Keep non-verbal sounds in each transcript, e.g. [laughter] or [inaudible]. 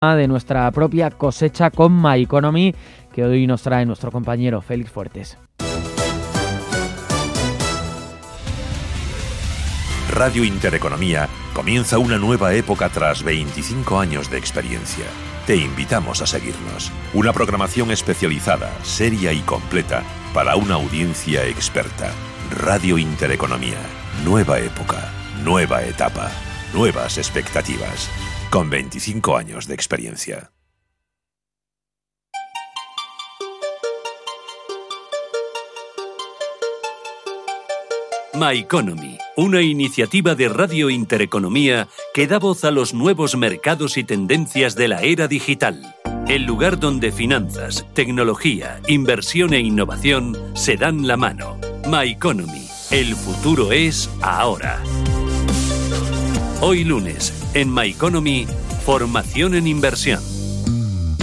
de nuestra propia cosecha con My Economy que hoy nos trae nuestro compañero Félix Fuertes. Radio Intereconomía comienza una nueva época tras 25 años de experiencia. Te invitamos a seguirnos. Una programación especializada, seria y completa para una audiencia experta. Radio Intereconomía. Nueva época, nueva etapa, nuevas expectativas con 25 años de experiencia. My Economy, una iniciativa de Radio Intereconomía que da voz a los nuevos mercados y tendencias de la era digital. El lugar donde finanzas, tecnología, inversión e innovación se dan la mano. My Economy. El futuro es ahora. Hoy lunes, en My Economy, Formación en Inversión.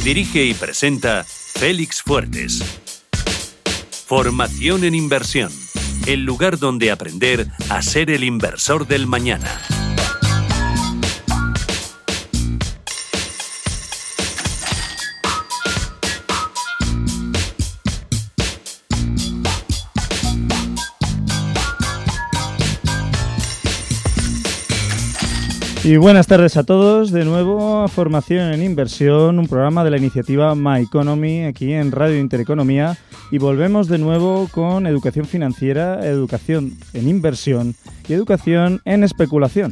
Dirige y presenta Félix Fuertes. Formación en Inversión, el lugar donde aprender a ser el inversor del mañana. Y buenas tardes a todos, de nuevo Formación en Inversión, un programa de la iniciativa My Economy aquí en Radio Intereconomía y volvemos de nuevo con educación financiera, educación en inversión y educación en especulación.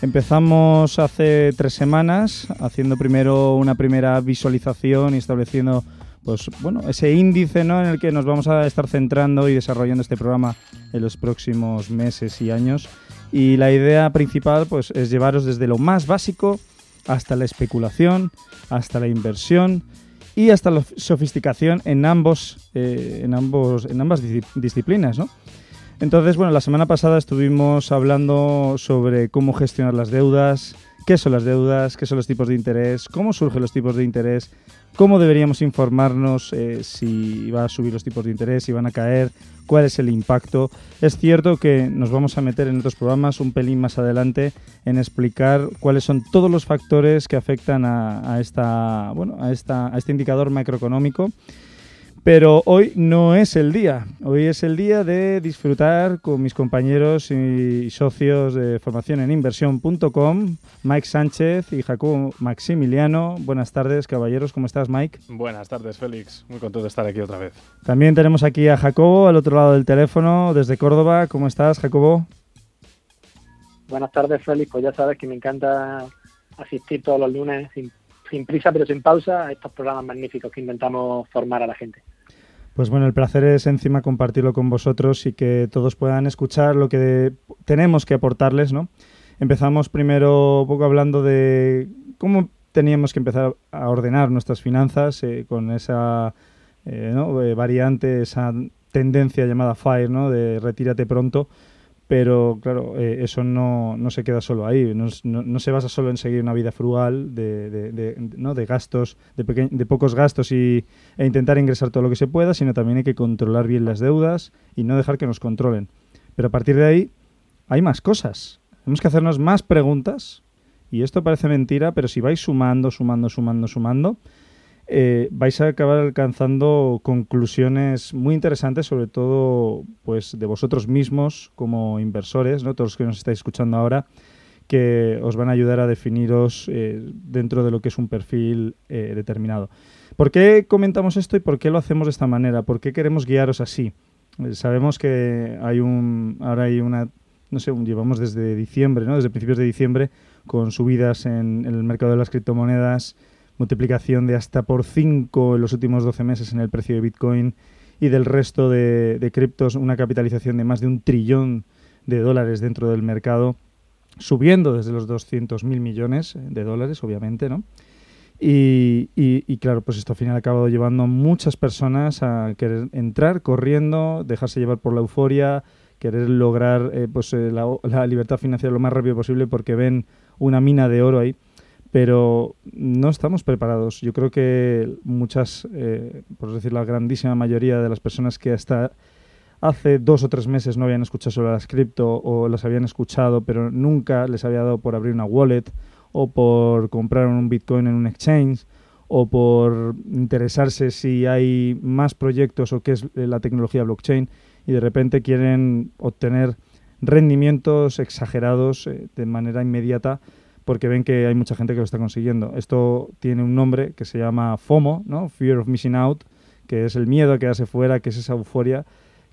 Empezamos hace tres semanas haciendo primero una primera visualización y estableciendo pues bueno, ese índice ¿no? en el que nos vamos a estar centrando y desarrollando este programa en los próximos meses y años. Y la idea principal pues, es llevaros desde lo más básico hasta la especulación, hasta la inversión y hasta la sofisticación en, ambos, eh, en, ambos, en ambas disciplinas. ¿no? Entonces, bueno, la semana pasada estuvimos hablando sobre cómo gestionar las deudas, qué son las deudas, qué son los tipos de interés, cómo surgen los tipos de interés, cómo deberíamos informarnos eh, si va a subir los tipos de interés, si van a caer, cuál es el impacto. Es cierto que nos vamos a meter en otros programas un pelín más adelante en explicar cuáles son todos los factores que afectan a, esta, bueno, a, esta, este indicador macroeconómico pero hoy no es el día. Hoy es el día de disfrutar con mis compañeros y socios de formación en inversión.com, Mike Sánchez y Jacobo Maximiliano. Buenas tardes, caballeros. ¿Cómo estás, Mike? Buenas tardes, Félix. Muy contento de estar aquí otra vez. También tenemos aquí a Jacobo al otro lado del teléfono, desde Córdoba. ¿Cómo estás, Jacobo? Buenas tardes, Félix. Pues ya sabes que me encanta asistir todos los lunes sin, sin prisa pero sin pausa a estos programas magníficos que intentamos formar a la gente. Pues bueno, el placer es encima compartirlo con vosotros y que todos puedan escuchar lo que tenemos que aportarles, ¿no? Empezamos primero un poco hablando de cómo teníamos que empezar a ordenar nuestras finanzas eh, con esa eh, eh, variante, esa tendencia llamada FIRE, ¿no? De retírate pronto pero claro, eh, eso no, no, se queda solo ahí, no, no, se basa solo en seguir una vida frugal de, de, ¿no? de gastos, de, de pocos gastos y, e intentar ingresar todo lo que se pueda, sino también hay que controlar bien las deudas y no dejar que nos controlen. Pero a partir de ahí hay más cosas, tenemos que hacernos más preguntas y esto parece mentira, pero si vais sumando, sumando, sumando, sumando, eh, vais a acabar alcanzando conclusiones muy interesantes, sobre todo pues de vosotros mismos como inversores, ¿no? todos los que nos estáis escuchando ahora, que os van a ayudar a definiros eh, dentro de lo que es un perfil eh, determinado. ¿Por qué comentamos esto y por qué lo hacemos de esta manera? ¿Por qué queremos guiaros así? sabemos que hay un, ahora hay una, no sé, llevamos desde diciembre, ¿no? desde principios de diciembre, con subidas en el mercado de las criptomonedas, multiplicación de hasta por 5 en los últimos 12 meses en el precio de Bitcoin y del resto de, criptos una capitalización de más de un trillón de dólares dentro del mercado, subiendo desde los 200 mil millones de dólares, obviamente, ¿no? Y, claro, pues esto al final ha acabado llevando a muchas personas a querer entrar corriendo, dejarse llevar por la euforia, querer lograr eh, pues, eh, la, libertad financiera lo más rápido posible porque ven una mina de oro ahí pero no estamos preparados. Yo creo que muchas, eh, por decir la grandísima mayoría de las personas que hasta hace dos o tres meses no habían escuchado sobre las cripto o las habían escuchado, pero nunca les había dado por abrir una wallet o por comprar un Bitcoin en un exchange o por interesarse si hay más proyectos o qué es la tecnología blockchain y de repente quieren obtener rendimientos exagerados eh, de manera inmediata porque ven que hay mucha gente que lo está consiguiendo. Esto tiene un nombre que se llama FOMO, ¿no? Fear of Missing Out, que es el miedo a quedarse fuera, que es esa euforia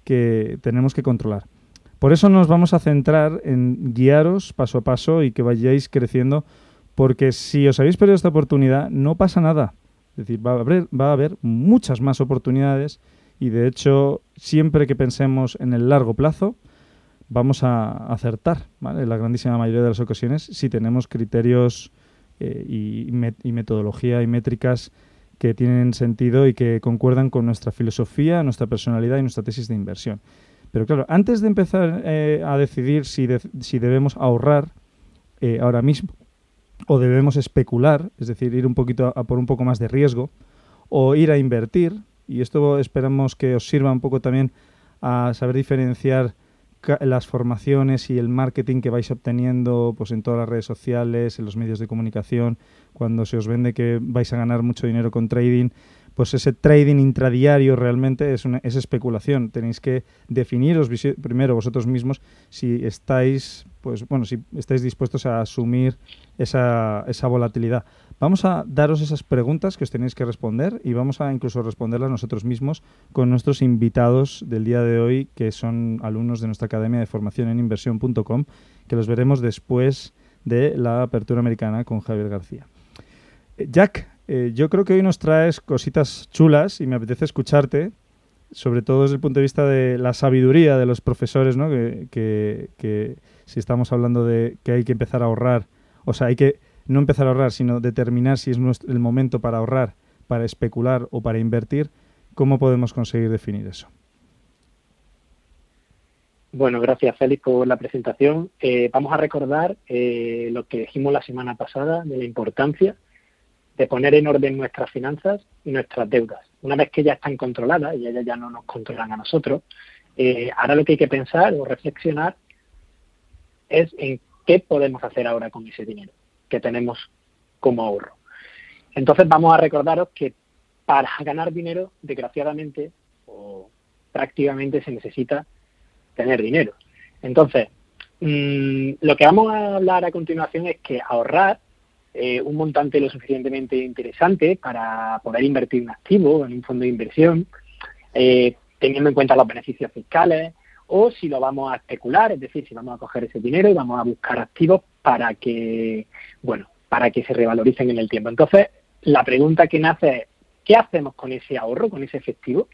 que tenemos que controlar. Por eso nos vamos a centrar en guiaros paso a paso y que vayáis creciendo, porque si os habéis perdido esta oportunidad, no pasa nada. Es decir, va a haber, va a haber muchas más oportunidades y de hecho, siempre que pensemos en el largo plazo, vamos a acertar, ¿vale? En la grandísima mayoría de las ocasiones, si tenemos criterios eh, y, y metodología y métricas que tienen sentido y que concuerdan con nuestra filosofía, nuestra personalidad y nuestra tesis de inversión. Pero claro, antes de empezar eh, a decidir si, si, debemos ahorrar eh, ahora mismo o debemos especular, es decir, ir un poquito a, por un poco más de riesgo, o ir a invertir, y esto esperamos que os sirva un poco también a saber diferenciar las formaciones y el marketing que vais obteniendo pues en todas las redes sociales, en los medios de comunicación, cuando se os vende que vais a ganar mucho dinero con trading, pues ese trading intradiario realmente es, una, es especulación. Tenéis que definiros primero vosotros mismos si estáis, pues bueno, si estáis dispuestos a asumir esa, esa volatilidad. Vamos a daros esas preguntas que os tenéis que responder y vamos a incluso responderlas nosotros mismos con nuestros invitados del día de hoy, que son alumnos de nuestra Academia de Formación en Inversión.com, que los veremos después de la apertura americana con Javier García. Eh, Jack, eh, yo creo que hoy nos traes cositas chulas y me apetece escucharte, sobre todo desde el punto de vista de la sabiduría de los profesores, ¿no? que, que, que si estamos hablando de que hay que empezar a ahorrar, o sea, hay que no empezar a ahorrar, sino determinar si es el momento para ahorrar, para especular o para invertir, ¿cómo podemos conseguir definir eso? Bueno, gracias Félix por la presentación. Eh, vamos a recordar eh, lo que dijimos la semana pasada de la importancia de poner en orden nuestras finanzas y nuestras deudas. Una vez que ya están controladas y ellas ya no nos controlan a nosotros, eh, ahora lo que hay que pensar o reflexionar es en qué podemos hacer ahora con ese dinero que tenemos como ahorro. Entonces vamos a recordaros que para ganar dinero, desgraciadamente o prácticamente se necesita tener dinero. Entonces, mm, lo que vamos a hablar a continuación es que ahorrar eh, un montante lo suficientemente interesante para poder invertir en activo, en un fondo de inversión, eh, teniendo en cuenta los beneficios fiscales, o si lo vamos a especular, es decir, si vamos a coger ese dinero y vamos a buscar activos para que, bueno, para que se revaloricen en el tiempo. Entonces, la pregunta que nace es, ¿qué hacemos con ese ahorro, con ese efectivo?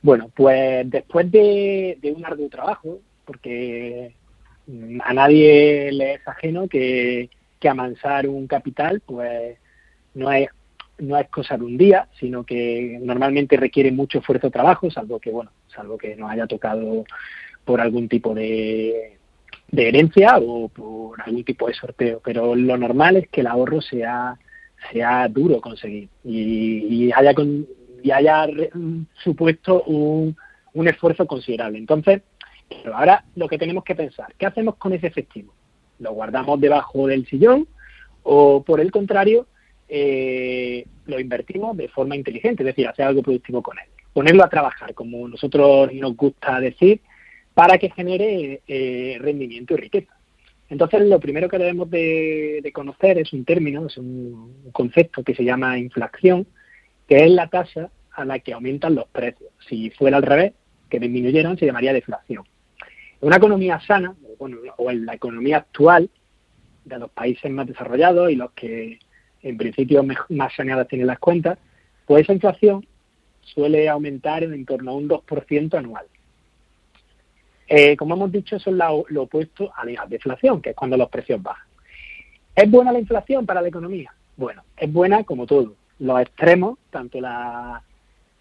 Bueno, pues después de, un arduo trabajo, porque a nadie le es ajeno que que amansar un capital, pues no es no es cosa de un día, sino que normalmente requiere mucho esfuerzo trabajo, salvo que bueno, salvo que nos haya tocado por algún tipo de, de herencia o por algún tipo de sorteo. Pero lo normal es que el ahorro sea sea duro conseguir y, haya con, y haya supuesto un, un esfuerzo considerable. Entonces, ahora lo que tenemos que pensar, ¿qué hacemos con ese efectivo? lo guardamos debajo del sillón o por el contrario eh, lo invertimos de forma inteligente, es decir, hacer algo productivo con él. Ponerlo a trabajar, como nosotros nos gusta decir, para que genere eh, rendimiento y riqueza. Entonces, lo primero que debemos de, conocer es un término, es un, concepto que se llama inflación, que es la tasa a la que aumentan los precios. Si fuera al revés, que disminuyeran, se llamaría deflación. Una economía sana, bueno, o en la economía actual de los países más desarrollados y los que en principio más saneadas tienen las cuentas, pues esa inflación suele aumentar en, torno a un 2% anual. Eh, como hemos dicho, eso es lo, opuesto a la deflación, que es cuando los precios bajan. ¿Es buena la inflación para la economía? Bueno, es buena como todo. Los extremos, tanto la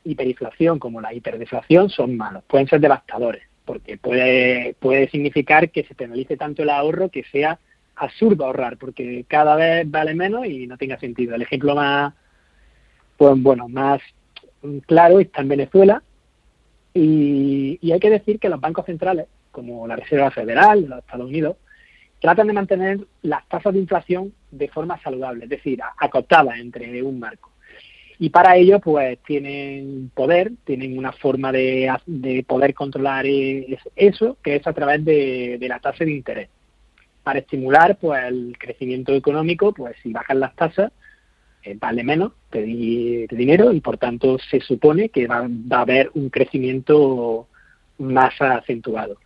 hiperinflación como la hiperdeflación, son malos, pueden ser devastadores porque puede, puede significar que se penalice tanto el ahorro que sea absurdo ahorrar, porque cada vez vale menos y no tenga sentido. El ejemplo más, pues bueno, más claro está en Venezuela y, hay que decir que los bancos centrales, como la Reserva Federal de los Estados Unidos, tratan de mantener las tasas de inflación de forma saludable, es decir, acotadas entre un marco. Y para ello, pues tienen poder, tienen una forma de, poder controlar eso, que es a través de, la tasa de interés. Para estimular pues el crecimiento económico, pues si bajan las tasas, eh, vale menos pedir dinero y por tanto se supone que va, va, a haber un crecimiento más acentuado.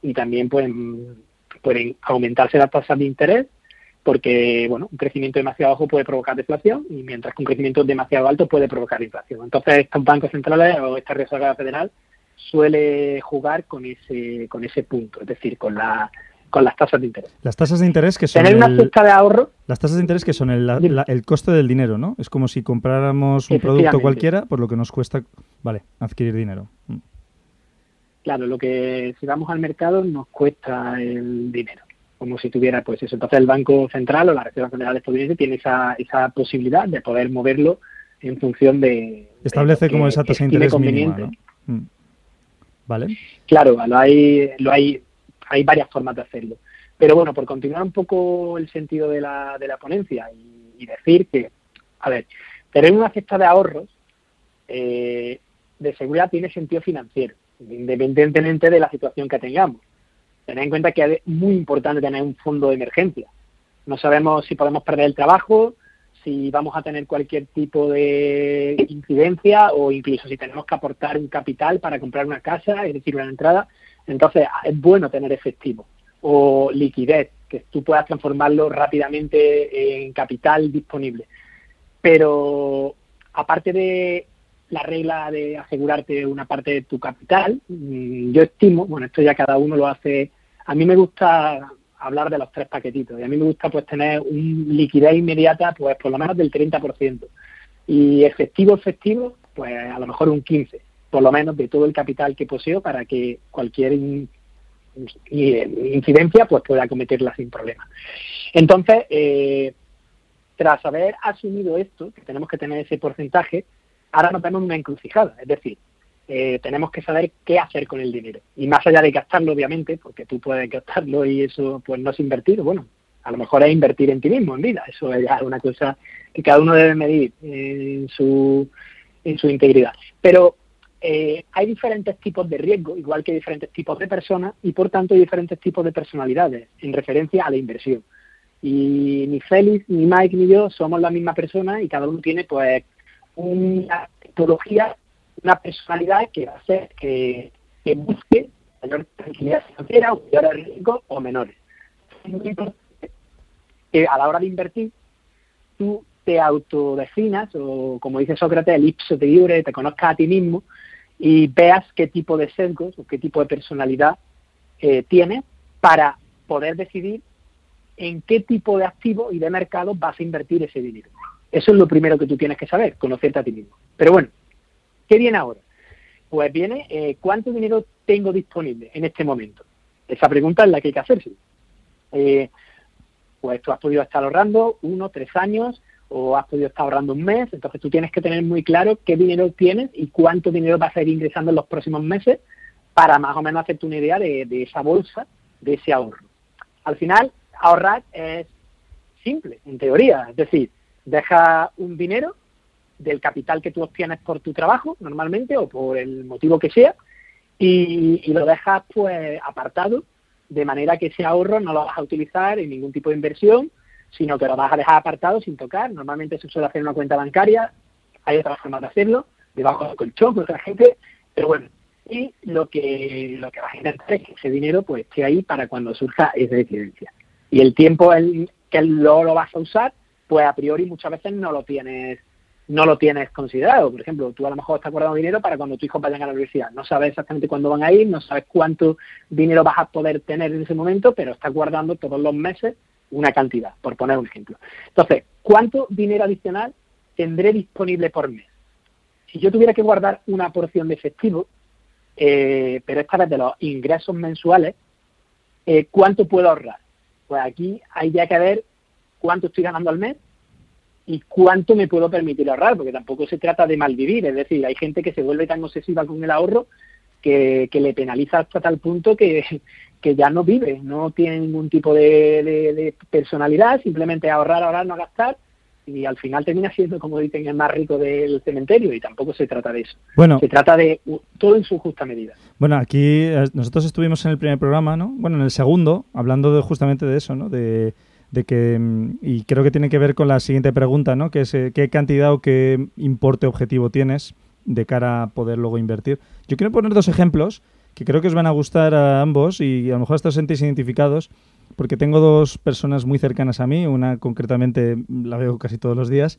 Y también pueden, pueden aumentarse las tasas de interés porque bueno, un crecimiento demasiado bajo puede provocar deflación y mientras que un crecimiento demasiado alto puede provocar inflación. Entonces, estos bancos centrales o esta Reserva Federal suele jugar con ese con ese punto, es decir, con la con las tasas de interés. Las tasas de interés que son tener una cesta de ahorro. Las tasas de interés que son el, el coste del dinero, ¿no? Es como si compráramos un producto cualquiera por lo que nos cuesta, vale, adquirir dinero. Mm. Claro, lo que si vamos al mercado nos cuesta el dinero como si tuviera pues eso. Entonces el Banco Central o la Reserva Federal estadounidense tiene esa, esa posibilidad de poder moverlo en función de... Establece como esa tasa de interés mínima, ¿no? Mm. ¿Vale? Claro, lo hay, lo hay, hay varias formas de hacerlo. Pero bueno, por continuar un poco el sentido de la, de la ponencia y, decir que, a ver, tener una cesta de ahorros eh, de seguridad tiene sentido financiero, independientemente de la situación que tengamos. Tened en cuenta que es muy importante tener un fondo de emergencia. No sabemos si podemos perder el trabajo, si vamos a tener cualquier tipo de incidencia o incluso si tenemos que aportar un capital para comprar una casa, es decir, una entrada. Entonces, es bueno tener efectivo o liquidez, que tú puedas transformarlo rápidamente en capital disponible. Pero aparte de la regla de asegurarte una parte de tu capital. Mm, yo estimo, bueno, esto ya cada uno lo hace. A mí me gusta hablar de los tres paquetitos y a mí me gusta pues tener un liquidez inmediata pues por lo menos del 30% y efectivo efectivo pues a lo mejor un 15 por lo menos de todo el capital que poseo para que cualquier incidencia pues pueda cometerla sin problema entonces eh, tras haber asumido esto que tenemos que tener ese porcentaje ahora nos vemos una encrucijada, es decir, eh, tenemos que saber qué hacer con el dinero. Y más allá de gastarlo, obviamente, porque tú puedes gastarlo y eso pues no es invertir, bueno, a lo mejor es invertir en ti mismo, en vida. Eso es una cosa que cada uno debe medir en su, en su integridad. Pero eh, hay diferentes tipos de riesgo, igual que diferentes tipos de personas, y por tanto hay diferentes tipos de personalidades en referencia a la inversión. Y ni Félix, ni Mike, ni yo somos la misma persona y cada uno tiene pues una tecnología, una personalidad que va a hacer que, busque mayor tranquilidad financiera o mayor riesgo o menores. Que a la hora de invertir, tú te autodefinas, o como dice Sócrates, el ipso te libre, te conozcas a ti mismo y veas qué tipo de sesgos o qué tipo de personalidad eh, tienes para poder decidir en qué tipo de activo y de mercado vas a invertir ese dinero. Eso es lo primero que tú tienes que saber, conocerte a ti mismo. Pero bueno, ¿qué viene ahora? Pues viene eh, cuánto dinero tengo disponible en este momento. Esa pregunta es la que hay que hacerse. Eh, pues tú has podido estar ahorrando uno, tres años o has podido estar ahorrando un mes, entonces tú tienes que tener muy claro qué dinero tienes y cuánto dinero vas a ir ingresando en los próximos meses para más o menos hacerte una idea de esa bolsa, de ese ahorro. Al final, ahorrar es simple, en teoría, es decir, deja un dinero del capital que tú obtienes por tu trabajo normalmente o por el motivo que sea y, lo dejas pues apartado de manera que ese ahorro no lo vas a utilizar en ningún tipo de inversión sino que lo vas a dejar apartado sin tocar normalmente se suele hacer una cuenta bancaria hay otras formas de hacerlo debajo del colchón con otra gente pero bueno y lo que lo que vas a intentar es que ese dinero pues esté ahí para cuando surja esa incidencia y el tiempo que luego lo vas a usar pues a priori muchas veces no lo tienes no lo tienes considerado. Por ejemplo, tú a lo mejor estás guardando dinero para cuando tus hijos vayan a la universidad. No sabes exactamente cuándo van a ir, no sabes cuánto dinero vas a poder tener en ese momento, pero estás guardando todos los meses una cantidad, por poner un ejemplo. Entonces, ¿cuánto dinero adicional tendré disponible por mes? Si yo tuviera que guardar una porción de efectivo, eh, pero esta vez de los ingresos mensuales, eh, ¿cuánto puedo ahorrar? Pues aquí hay ya que ver cuánto estoy ganando al mes y cuánto me puedo permitir ahorrar, porque tampoco se trata de malvivir, es decir, hay gente que se vuelve tan obsesiva con el ahorro que, le penaliza hasta tal punto que, que ya no vive, no tiene ningún tipo de, de personalidad, simplemente ahorrar, ahorrar, no gastar y al final termina siendo, como dicen, el más rico del cementerio y tampoco se trata de eso. Bueno, se trata de todo en su justa medida. Bueno, aquí eh, nosotros estuvimos en el primer programa, ¿no? Bueno, en el segundo, hablando de, justamente de eso, ¿no? De, de que, mm, y creo que tiene que ver con la siguiente pregunta, ¿no? Que es eh, qué cantidad o qué importe objetivo tienes de cara a poder luego invertir. Yo quiero poner dos ejemplos que creo que os van a gustar a ambos y a lo mejor hasta os sentís identificados porque tengo dos personas muy cercanas a mí, una concretamente la veo casi todos los días,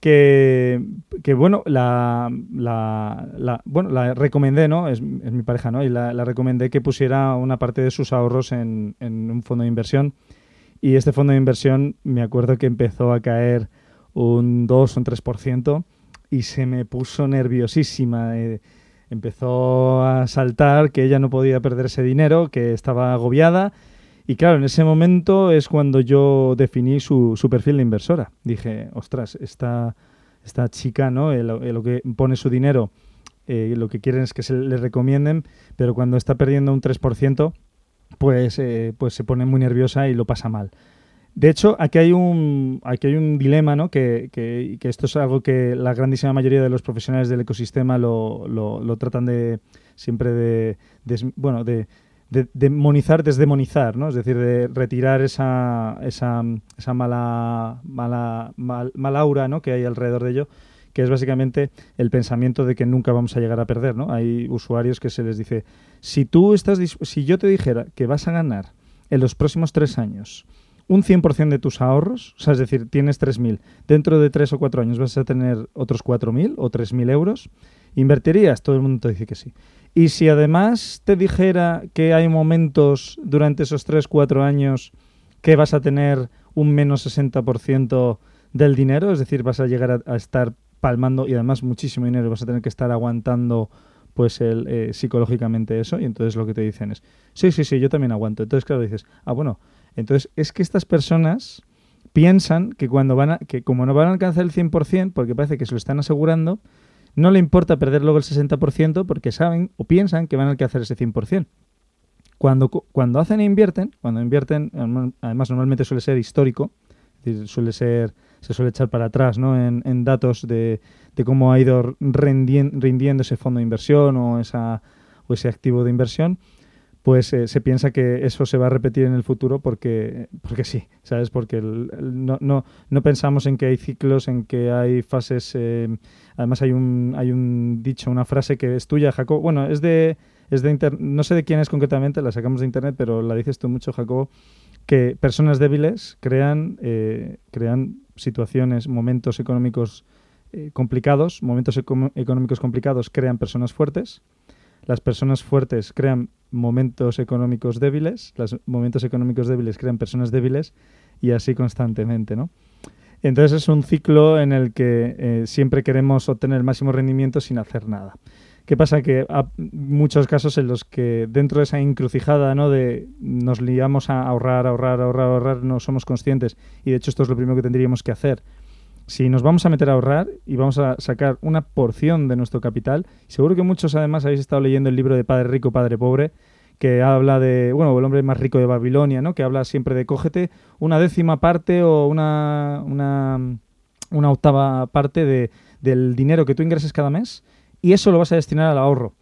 que, bueno, la, la, bueno, la recomendé, ¿no? Es, mi pareja, ¿no? Y la, recomendé que pusiera una parte de sus ahorros en, un fondo de inversión. Y este fondo de inversión me acuerdo que empezó a caer un 2 o un 3% y se me puso nerviosísima. Eh, empezó a saltar que ella no podía perder ese dinero, que estaba agobiada y claro, en ese momento es cuando yo definí su, perfil de inversora. Dije, ostras, esta, esta chica, ¿no? lo que pone su dinero, eh, lo que quieren es que se le recomienden, pero cuando está perdiendo un 3%, pues, eh, pues se pone muy nerviosa y lo pasa mal. De hecho, aquí hay un, aquí hay un dilema, ¿no? Que, que, que, esto es algo que la grandísima mayoría de los profesionales del ecosistema lo, lo, lo tratan de siempre de, bueno, de, de demonizar, desdemonizar, ¿no? Es decir, de retirar esa, esa, esa mala, mala, mal, aura ¿no? que hay alrededor de ello, que es básicamente el pensamiento de que nunca vamos a llegar a perder, ¿no? Hay usuarios que se les dice, si tú estás, si yo te dijera que vas a ganar en los próximos tres años un 100% de tus ahorros, o sea, es decir, tienes 3.000, dentro de tres o cuatro años vas a tener otros 4.000 o 3.000 euros, ¿invertirías? Todo el mundo te dice que sí. Y si además te dijera que hay momentos durante esos 3-4 años que vas a tener un menos 60% del dinero, es decir, vas a llegar a, estar palmando y además muchísimo dinero, vas a tener que estar aguantando pues el, eh, psicológicamente eso y entonces lo que te dicen es, sí, sí, sí, yo también aguanto. Entonces, claro, dices, ah, bueno, entonces es que estas personas piensan que cuando van a, que como no van a alcanzar el 100%, porque parece que se lo están asegurando, no le importa perder luego el 60% porque saben o piensan que van a alcanzar ese 100%. Cuando, cuando hacen e invierten, cuando invierten, además normalmente suele ser histórico, suele ser, se suele echar para atrás ¿no? en, datos de, de, cómo ha ido rindiendo ese fondo de inversión o, esa, o ese activo de inversión, pues eh, se piensa que eso se va a repetir en el futuro porque, porque sí, ¿sabes? Porque no, no, no, pensamos en que hay ciclos, en que hay fases. Eh, además, hay un, hay un dicho, una frase que es tuya, Jacob. Bueno, es de. Es de no sé de quién es concretamente, la sacamos de internet, pero la dices tú mucho, Jacob, que personas débiles crean, eh, crean situaciones, momentos económicos complicados, momentos económicos complicados crean personas fuertes, las personas fuertes crean momentos económicos débiles, los momentos económicos débiles crean personas débiles y así constantemente, ¿no? Entonces es un ciclo en el que eh, siempre queremos obtener el máximo rendimiento sin hacer nada. ¿Qué pasa? Que hay muchos casos en los que dentro de esa encrucijada ¿no? de nos liamos a ahorrar, ahorrar, ahorrar, ahorrar, no somos conscientes y de hecho esto es lo primero que tendríamos que hacer si nos vamos a meter a ahorrar y vamos a sacar una porción de nuestro capital, seguro que muchos además habéis estado leyendo el libro de Padre Rico, Padre Pobre, que habla de, bueno, el hombre más rico de Babilonia, ¿no? Que habla siempre de cógete una décima parte o una, una, una octava parte de, del dinero que tú ingreses cada mes y eso lo vas a destinar al ahorro.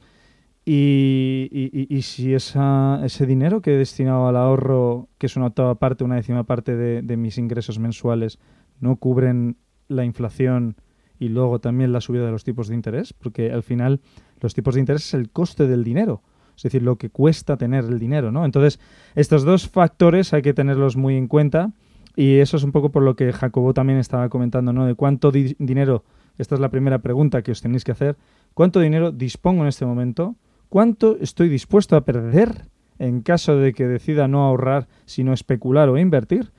Y, y, si esa, ese dinero que he destinado al ahorro, que es una octava parte, una décima parte de, de mis ingresos mensuales, no cubren la inflación y luego también la subida de los tipos de interés, porque al final los tipos de interés es el coste del dinero, es decir, lo que cuesta tener el dinero, ¿no? Entonces, estos dos factores hay que tenerlos muy en cuenta y eso es un poco por lo que Jacobo también estaba comentando, ¿no? De cuánto dinero, esta es la primera pregunta que os tenéis que hacer, ¿cuánto dinero dispongo en este momento? ¿Cuánto estoy dispuesto a perder en caso de que decida no ahorrar, sino especular o invertir?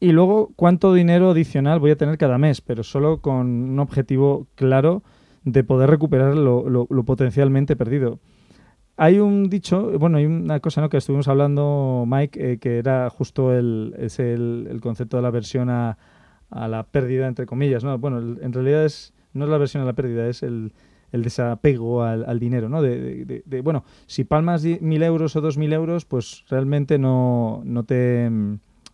Y luego, ¿cuánto dinero adicional voy a tener cada mes? Pero solo con un objetivo claro de poder recuperar lo, potencialmente perdido. Hay un dicho, bueno, hay una cosa ¿no? que estuvimos hablando, Mike, eh, que era justo el, es el, concepto de la versión a, a, la pérdida, entre comillas. ¿no? Bueno, en realidad es, no es la versión a la pérdida, es el, el desapego al, dinero, ¿no? De, bueno, si palmas mil euros o dos mil euros, pues realmente no, no te...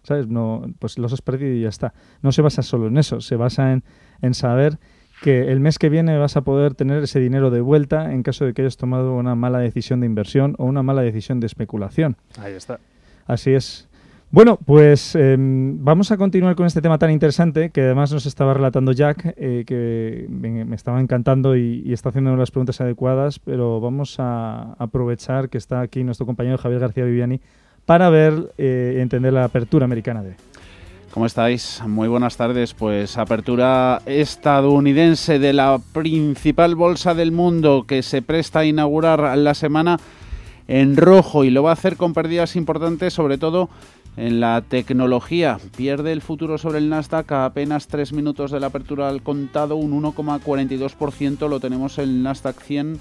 ¿Sabes? No, pues los has perdido y ya está. No se basa solo en eso, se basa en, en saber que el mes que viene vas a poder tener ese dinero de vuelta en caso de que hayas tomado una mala decisión de inversión o una mala decisión de especulación. Ahí está. Así es. Bueno, pues em, vamos a continuar con este tema tan interesante que además nos estaba relatando Jack, eh, que me, estaba encantando y, está haciendo las preguntas adecuadas, pero vamos a aprovechar que está aquí nuestro compañero Javier García Viviani para ver eh, entender la apertura americana de... ¿Cómo estáis? Muy buenas tardes. Pues apertura estadounidense de la principal bolsa del mundo que se presta a inaugurar la semana en rojo y lo va a hacer con pérdidas importantes, sobre todo en la tecnología. Pierde el futuro sobre el Nasdaq a apenas tres minutos de la apertura al contado, un 1,42%. Lo tenemos en el Nasdaq 100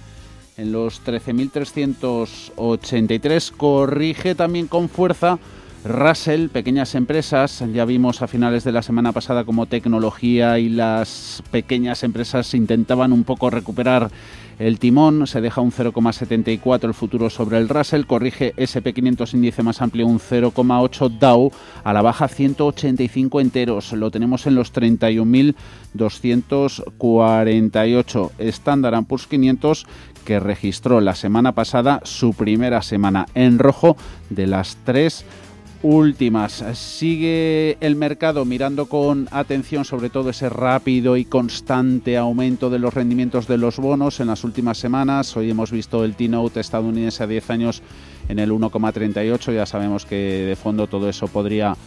en los 13.383. Corrige también con fuerza. Russell, pequeñas empresas, ya vimos a finales de la semana pasada como tecnología y las pequeñas empresas intentaban un poco recuperar el timón se deja un 0,74 el futuro sobre el Russell, corrige SP500 índice más amplio un 0,8 Dow a la baja 185 enteros, lo tenemos en los 31.248. Standard Poor's 500 que registró la semana pasada su primera semana en rojo de las tres últimas. Sigue el mercado mirando con atención sobre todo ese rápido y constante aumento de los rendimientos de los bonos en las últimas semanas. Hoy hemos visto el T-Note estadounidense a 10 años en el 1,38. Ya sabemos que de fondo todo eso podría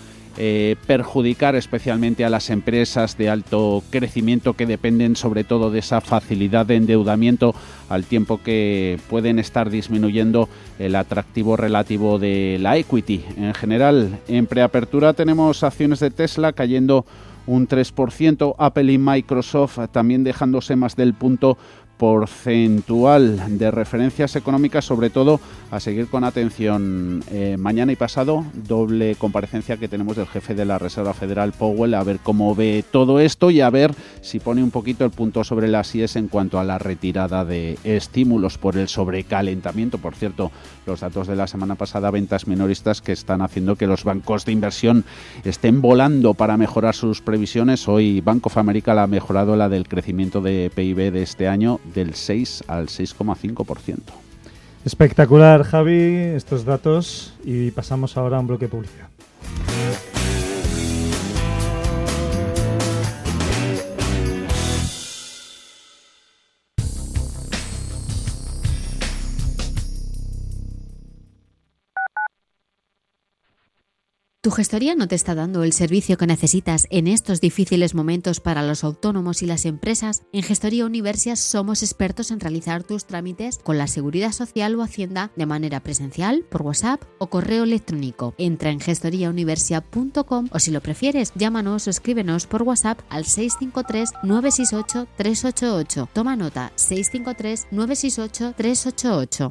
eh, perjudicar especialmente a las empresas de alto crecimiento que dependen sobre todo de esa facilidad de endeudamiento al tiempo que pueden estar disminuyendo el atractivo relativo de la equity. En general, en preapertura tenemos acciones de Tesla cayendo un 3%, Apple y Microsoft también dejándose más del punto porcentual de referencias económicas, sobre todo a seguir con atención eh, mañana y pasado, doble comparecencia que tenemos del jefe de la Reserva Federal, Powell, a ver cómo ve todo esto y a ver si pone un poquito el punto sobre las IES en cuanto a la retirada de estímulos por el sobrecalentamiento. Por cierto, los datos de la semana pasada, ventas minoristas que están haciendo que los bancos de inversión estén volando para mejorar sus previsiones. Hoy Bank of America la ha mejorado la del crecimiento de PIB de este año del 6 al 6,5%. Espectacular, Javi, estos datos y pasamos ahora a un bloque publicidad. ¿Tu gestoría no te está dando el servicio que necesitas en estos difíciles momentos para los autónomos y las empresas? En Gestoría Universia somos expertos en realizar tus trámites con la Seguridad Social o Hacienda de manera presencial, por WhatsApp o correo electrónico. Entra en gestoriauniversia.com o si lo prefieres, llámanos o escríbenos por WhatsApp al 653 968 388. Toma nota 653 968 388.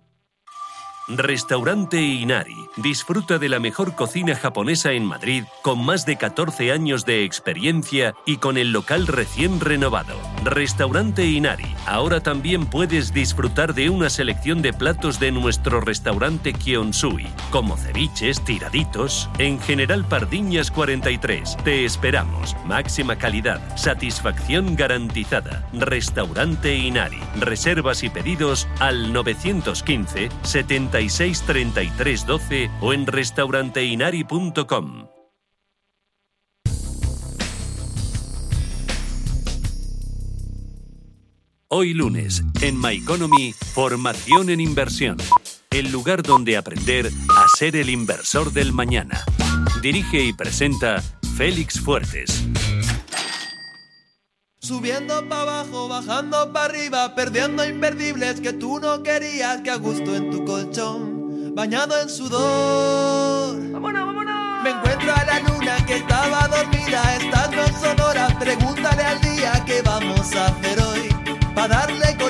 Restaurante Inari. Disfruta de la mejor cocina japonesa en Madrid con más de 14 años de experiencia y con el local recién renovado. Restaurante Inari. Ahora también puedes disfrutar de una selección de platos de nuestro restaurante Kionsui, como ceviches, tiraditos. En General Pardiñas 43. Te esperamos. Máxima calidad, satisfacción garantizada. Restaurante Inari. Reservas y pedidos al 915 76 33 12 o en restauranteinari.com. Hoy lunes, en My Economy, formación en inversión. El lugar donde aprender a ser el inversor del mañana. Dirige y presenta Félix Fuertes. Subiendo para abajo, bajando para arriba, perdiendo imperdibles que tú no querías, que a gusto en tu colchón, bañado en sudor. ¡Vámonos, vámonos! Me encuentro a la luna que estaba dormida, estas no son horas, pregúntale al día qué vamos a hacer hoy para darle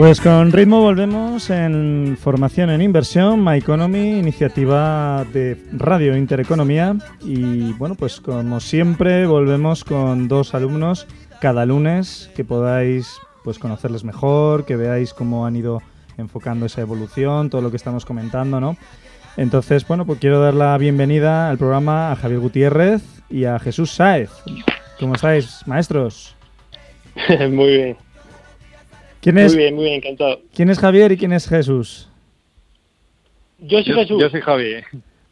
Pues con ritmo volvemos en formación en inversión, My Economy, iniciativa de Radio Intereconomía. Y bueno, pues como siempre volvemos con dos alumnos cada lunes que podáis pues conocerles mejor, que veáis cómo han ido enfocando esa evolución, todo lo que estamos comentando, ¿no? Entonces, bueno, pues quiero dar la bienvenida al programa a Javier Gutiérrez y a Jesús Sáez. ¿Cómo estáis, maestros? [laughs] muy bien. ¿Quién es, Muy bien, muy bien, encantado. ¿Quién es Javier y quién es Jesús? Yo soy Jesús. Yo soy Javi.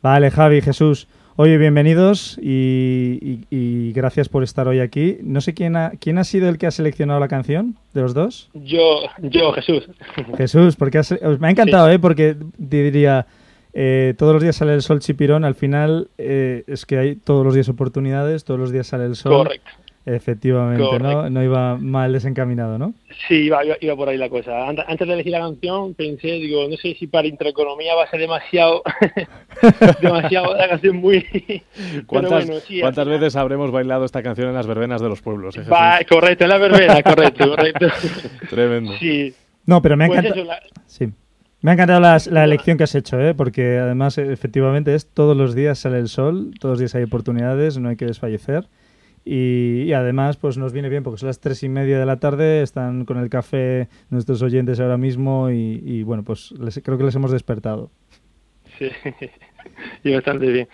Vale, Javi, Jesús. Oye, bienvenidos y, y- y gracias por estar hoy aquí. No sé quién ha, quién ha sido el que ha seleccionado la canción de los dos. Yo, yo, Jesús. Jesús, porque has- me ha encantado, ¿eh? Porque te diría, eh, todos los días sale el sol chipirón, al final eh, es que hay todos los días oportunidades, todos los días sale el sol. Correcto. Efectivamente, ¿no? Correcto. No iba mal desencaminado, ¿no? Sí, iba, iba, iba por ahí la cosa. Ant- Antes de elegir la canción pensé, digo, no sé si para Intereconomía va a ser demasiado, [laughs] demasiado la canción muy... [laughs] ¿Cuántas, bueno, sí, cuántas veces habremos bailado esta canción en las verbenas de los pueblos? eh, va, correcto, es la verbena, correcto, [laughs] correcto. Tremendo. Sí. No, pero me ha Pues encantado. la- Sí. Me ha encantado las- la, elección que has hecho, ¿eh? porque además efectivamente es todos los días sale el sol, todos los días hay oportunidades, no hay que desfallecer. Y, además pues nos viene bien porque son las tres y media de la tarde, están con el café nuestros oyentes ahora mismo y, bueno, pues les- creo que les hemos despertado. Sí, [laughs] y bastante bien.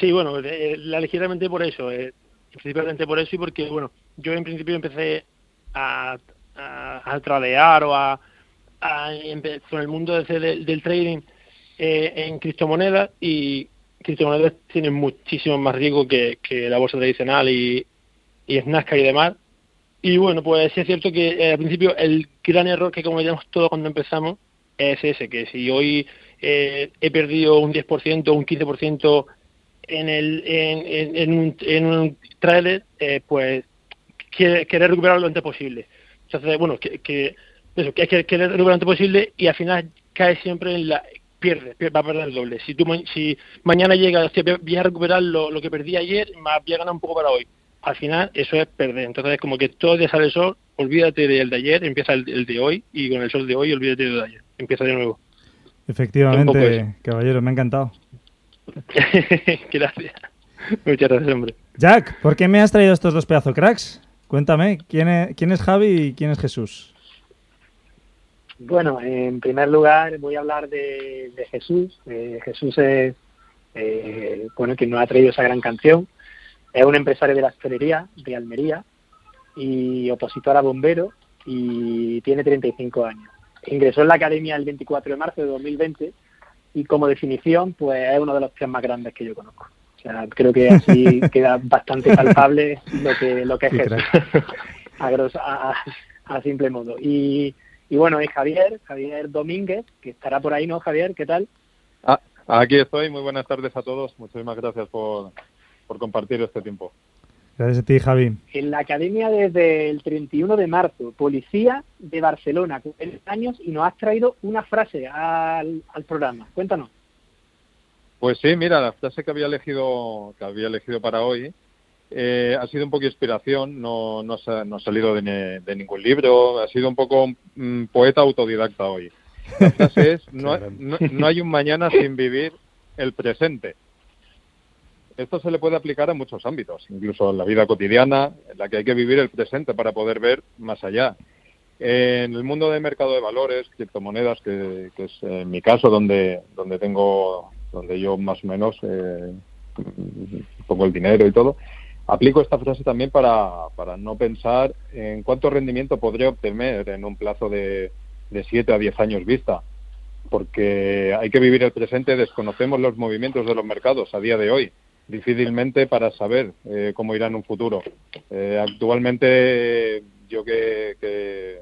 Sí, bueno, eh, ligeramente por eso, eh, principalmente por eso y porque, bueno, yo en principio empecé a, a, a tradear o a, a con el mundo del, del trading eh, en criptomonedas y criptomonedas tienen muchísimo más riesgo que, que la bolsa tradicional y, y Nasdaq y demás. Y bueno, pues sí es cierto que eh, al principio el gran error que cometemos todos cuando empezamos es ese, que si hoy eh, he perdido un 10% o un 15% en, el, en, en, en un, en un trailer, eh, pues quiere, querer recuperar lo antes posible. Entonces, bueno, que, que eso, que que querer recuperar lo antes posible y al final cae siempre en la... Pierde, va a perder el doble. Si tú si mañana llega, voy a recuperar lo, lo que perdí ayer, más voy a ganar un poco para hoy. Al final, eso es perder. Entonces, es como que todo día sale el sol, olvídate del de ayer, empieza el, el de hoy, y con el sol de hoy, olvídate del de ayer. Empieza de nuevo. Efectivamente, caballero, me ha encantado. [laughs] gracias. Muchas gracias, hombre. Jack, ¿por qué me has traído estos dos pedazos cracks? Cuéntame, ¿quién es, quién es Javi y quién es Jesús? Bueno, en primer lugar voy a hablar de, de Jesús. Eh, Jesús es, eh, bueno, quien nos ha traído esa gran canción. Es un empresario de la hostelería de Almería y opositor a bombero y tiene 35 años. Ingresó en la academia el 24 de marzo de 2020 y como definición, pues es uno de los tíos más grandes que yo conozco. O sea, creo que así [laughs] queda bastante palpable lo que, lo que es Jesús. a, grosso- a, a- a simple modo. Y, y bueno, y Javier, Javier Domínguez, que estará por ahí, ¿no, Javier? ¿Qué tal? Ah, aquí estoy. Muy buenas tardes a todos. Muchísimas gracias por, por compartir este tiempo. Gracias a ti, Javi. En la academia desde el 31 de marzo, policía de Barcelona, con años, y nos has traído una frase al, al programa. Cuéntanos. Pues sí, mira, la frase que había elegido, que había elegido para hoy eh, ha sido un poco inspiración, no, no, ha, no ha salido de, de, ningún libro, ha sido un poco un poeta autodidacta hoy. La frase es, [laughs] no, no, no hay un mañana sin vivir el presente esto se le puede aplicar a muchos ámbitos, incluso en la vida cotidiana, en la que hay que vivir el presente para poder ver más allá. En el mundo del mercado de valores, criptomonedas, que, es en mi caso donde, donde tengo, donde yo más o menos eh, pongo el dinero y todo, aplico esta frase también para, para no pensar en cuánto rendimiento podría obtener en un plazo de, de 7 a 10 años vista, porque hay que vivir el presente, desconocemos los movimientos de los mercados a día de hoy difícilmente para saber eh, cómo irá en un futuro. Eh, actualmente, yo que, que,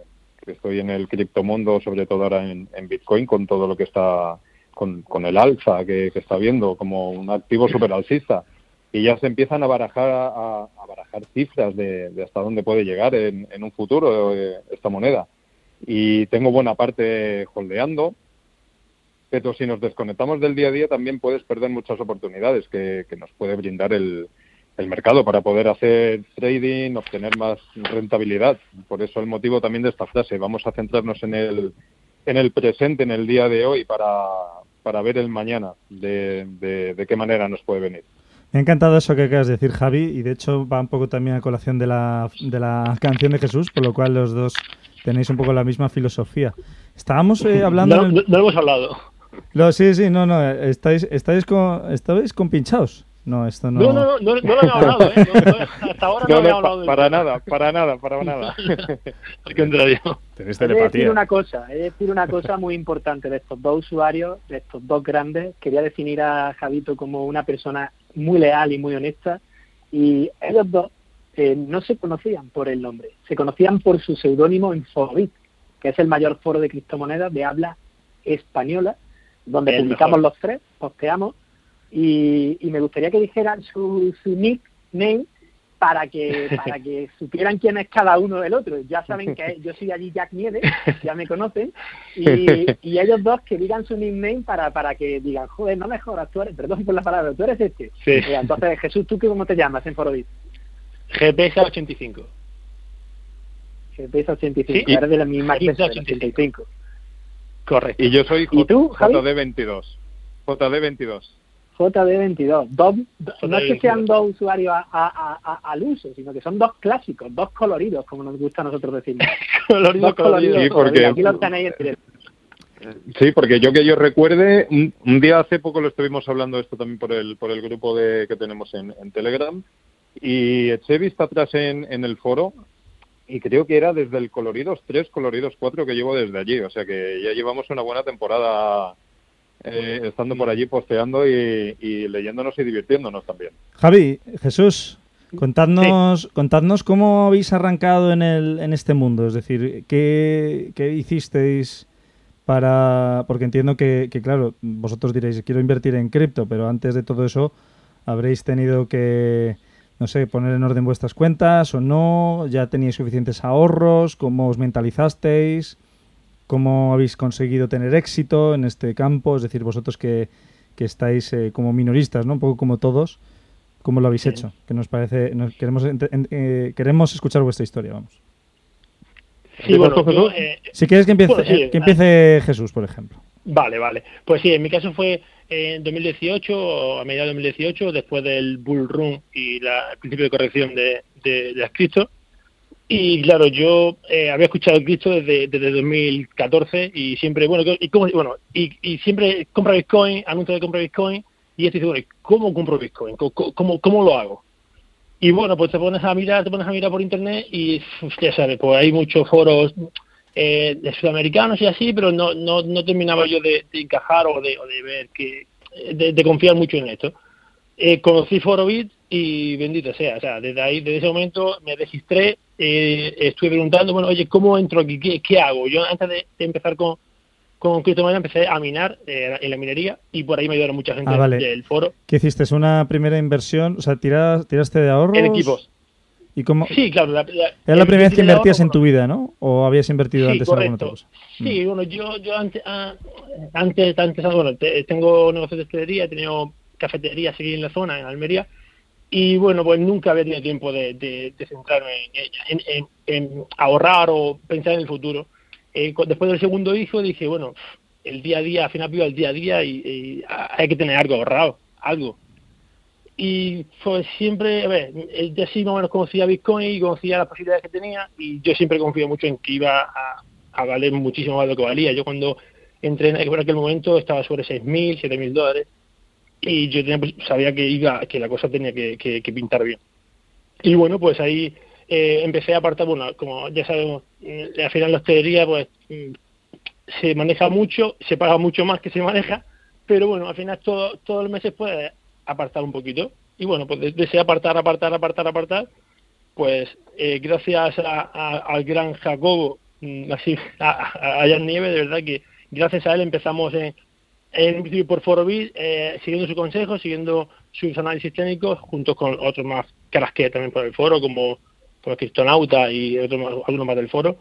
estoy en el criptomundo, sobre todo ahora en, Bitcoin, con todo lo que está, con, el alza que, está viendo como un activo super alcista, y ya se empiezan a barajar, a barajar cifras de, de, hasta dónde puede llegar en, en un futuro eh, esta moneda. Y tengo buena parte holdeando, pero si nos desconectamos del día a día también puedes perder muchas oportunidades que, que nos puede brindar el, el, mercado para poder hacer trading, obtener más rentabilidad. Por eso el motivo también de esta frase. Vamos a centrarnos en el, en el presente, en el día de hoy, para, para ver el mañana, de, de, de qué manera nos puede venir. Me ha encantado eso que acabas de decir, Javi, y de hecho va un poco también a colación de la, de la canción de Jesús, por lo cual los dos tenéis un poco la misma filosofía. Estábamos eh, hablando... No, no, no hemos hablado. No, sí, sí, no, no, estáis, estáis, con, estáis compinchados. No, esto no. No, no, no, no, no lo había hablado, ¿eh? No, no, hasta ahora no, [laughs] no había pa, hablado. para nada, para nada, para nada. [laughs] Al contrario. Tenéis He de decir telepatía. una cosa, he de decir una cosa muy importante de estos dos usuarios, de estos dos grandes. Quería definir a Javito como una persona muy leal y muy honesta. Y ellos dos eh, no se conocían por el nombre, se conocían por su seudónimo en Forobit, que es el mayor foro de criptomonedas de habla española donde publicamos mejor. los tres, posteamos, y, y me gustaría que dijeran su, su nickname para que [laughs] para que supieran quién es cada uno del otro. Ya saben que [laughs] yo soy allí Jack Nieves, ya me conocen, y, [laughs] y ellos dos que digan su nickname para, para que digan, joder, no mejoras, tú eres, perdón por la palabra, tú eres este. Sí. Eh, entonces, Jesús, ¿tú qué, cómo te llamas en Forobit? GPS 85. GPS 85, Sí. eres de la misma GPS especie, del 85. Correcto. Y yo soy ¿Y tú, Javi? JD22. JD22. JD22. Dos, no es que JD22. sean dos usuarios a- a- a- al uso, sino que son dos clásicos, dos coloridos, como nos gusta a nosotros decir. [laughs] Colorido, dos coloridos. Sí, porque- Aquí los tenéis en directo. Sí, porque yo que yo recuerde, un, un día hace poco lo estuvimos hablando esto también por el por el grupo de que tenemos en, en Telegram y eché vista atrás en, en el foro y creo que era desde el coloridos 3, coloridos 4 que llevo desde allí, o sea que ya llevamos una buena temporada eh, estando por allí posteando y, y leyéndonos y divirtiéndonos también. Javi, Jesús, contadnos, contadnos cómo habéis arrancado en, el, en este mundo. Es decir, ¿qué, qué hicisteis para...? Porque entiendo que, que, claro, vosotros diréis, quiero invertir en cripto, pero antes de todo eso habréis tenido que, no sé, poner en orden vuestras cuentas o no, ya teníais suficientes ahorros, cómo os mentalizasteis, cómo habéis conseguido tener éxito en este campo, es decir, vosotros que, que estáis eh, como minoristas, ¿no? Un poco como todos, ¿cómo lo habéis Sí. hecho? Que nos parece, nos queremos, en- eh, queremos escuchar vuestra historia, vamos. Sí, bueno, yo, eh, Si quieres que empiece, bueno, sí, que empiece Jesús, por ejemplo. Vale, vale. Pues sí, en mi caso fue en 2018, o a mediados de 2018, después del bull run y la, el principio de corrección de, de, de las cripto. Y claro, yo eh, había escuchado el cripto desde, desde 2014 y siempre, bueno, y, cómo- bueno y, y siempre compra Bitcoin, anuncio de compra Bitcoin, y esto dice, bueno, ¿cómo compro Bitcoin? ¿Cómo, cómo, cómo lo hago? Y bueno, pues te pones a mirar, te pones a mirar por internet y ya sabes, pues hay muchos foros eh, de sudamericanos y así, pero no, no, no terminaba yo de, de encajar o de, o de ver que, de, de confiar mucho en esto. Eh, conocí Forobit y bendito sea, o sea, desde ahí, desde ese momento me registré, eh, estuve preguntando, bueno, oye, ¿cómo entro aquí? ¿Qué, qué hago? Yo antes de, empezar con, con criptomonedas empecé a minar eh, en la minería y por ahí me ayudaron mucha gente Ah, vale. del foro. ¿Qué hiciste? ¿Es una primera inversión? O sea, tiras, tiraste de ahorros. En equipos. ¿Y cómo? Sí, claro. La, Era la primera vez que invertías en tu vida, ¿no? ¿O habías invertido Sí, antes en alguna correcto. otra cosa? Sí, bueno, yo, yo antes, ah, antes, antes bueno, te- tengo negocios de hostelería, he tenido cafeterías aquí en la zona, en Almería, y bueno, pues nunca había tenido tiempo de, de, de centrarme en, en- en- en ahorrar o pensar en el futuro. Eh, después del segundo hijo dije, bueno, el día a día, al final vivo el día a día y, y hay que tener algo ahorrado, algo. Y pues siempre, a ver, ya sí más o menos conocía Bitcoin y conocía las posibilidades que tenía y yo siempre confío mucho en que iba a, valer muchísimo más de lo que valía. Yo cuando entré en aquel momento estaba sobre 6.000, 7.000 dólares y yo tenía, pues, sabía que iba que la cosa tenía que, que- que pintar bien. Y bueno, pues ahí eh, empecé a apartar, bueno, como ya sabemos, eh, al final la hostelería pues mm, se maneja mucho, se paga mucho más que se maneja, pero bueno, al final todo, todos los meses puedes apartar un poquito. Y bueno, pues de, de ese apartar, apartar, apartar, apartar, pues eh, gracias a- al gran Jacobo, mm, así, [laughs] a, Jan Nieve, de verdad que gracias a él empezamos en, en por Forobit, eh, siguiendo su consejo, siguiendo sus análisis técnicos, junto con otros más caras que también por el foro, como, como Cristonauta y otros algunos más del foro.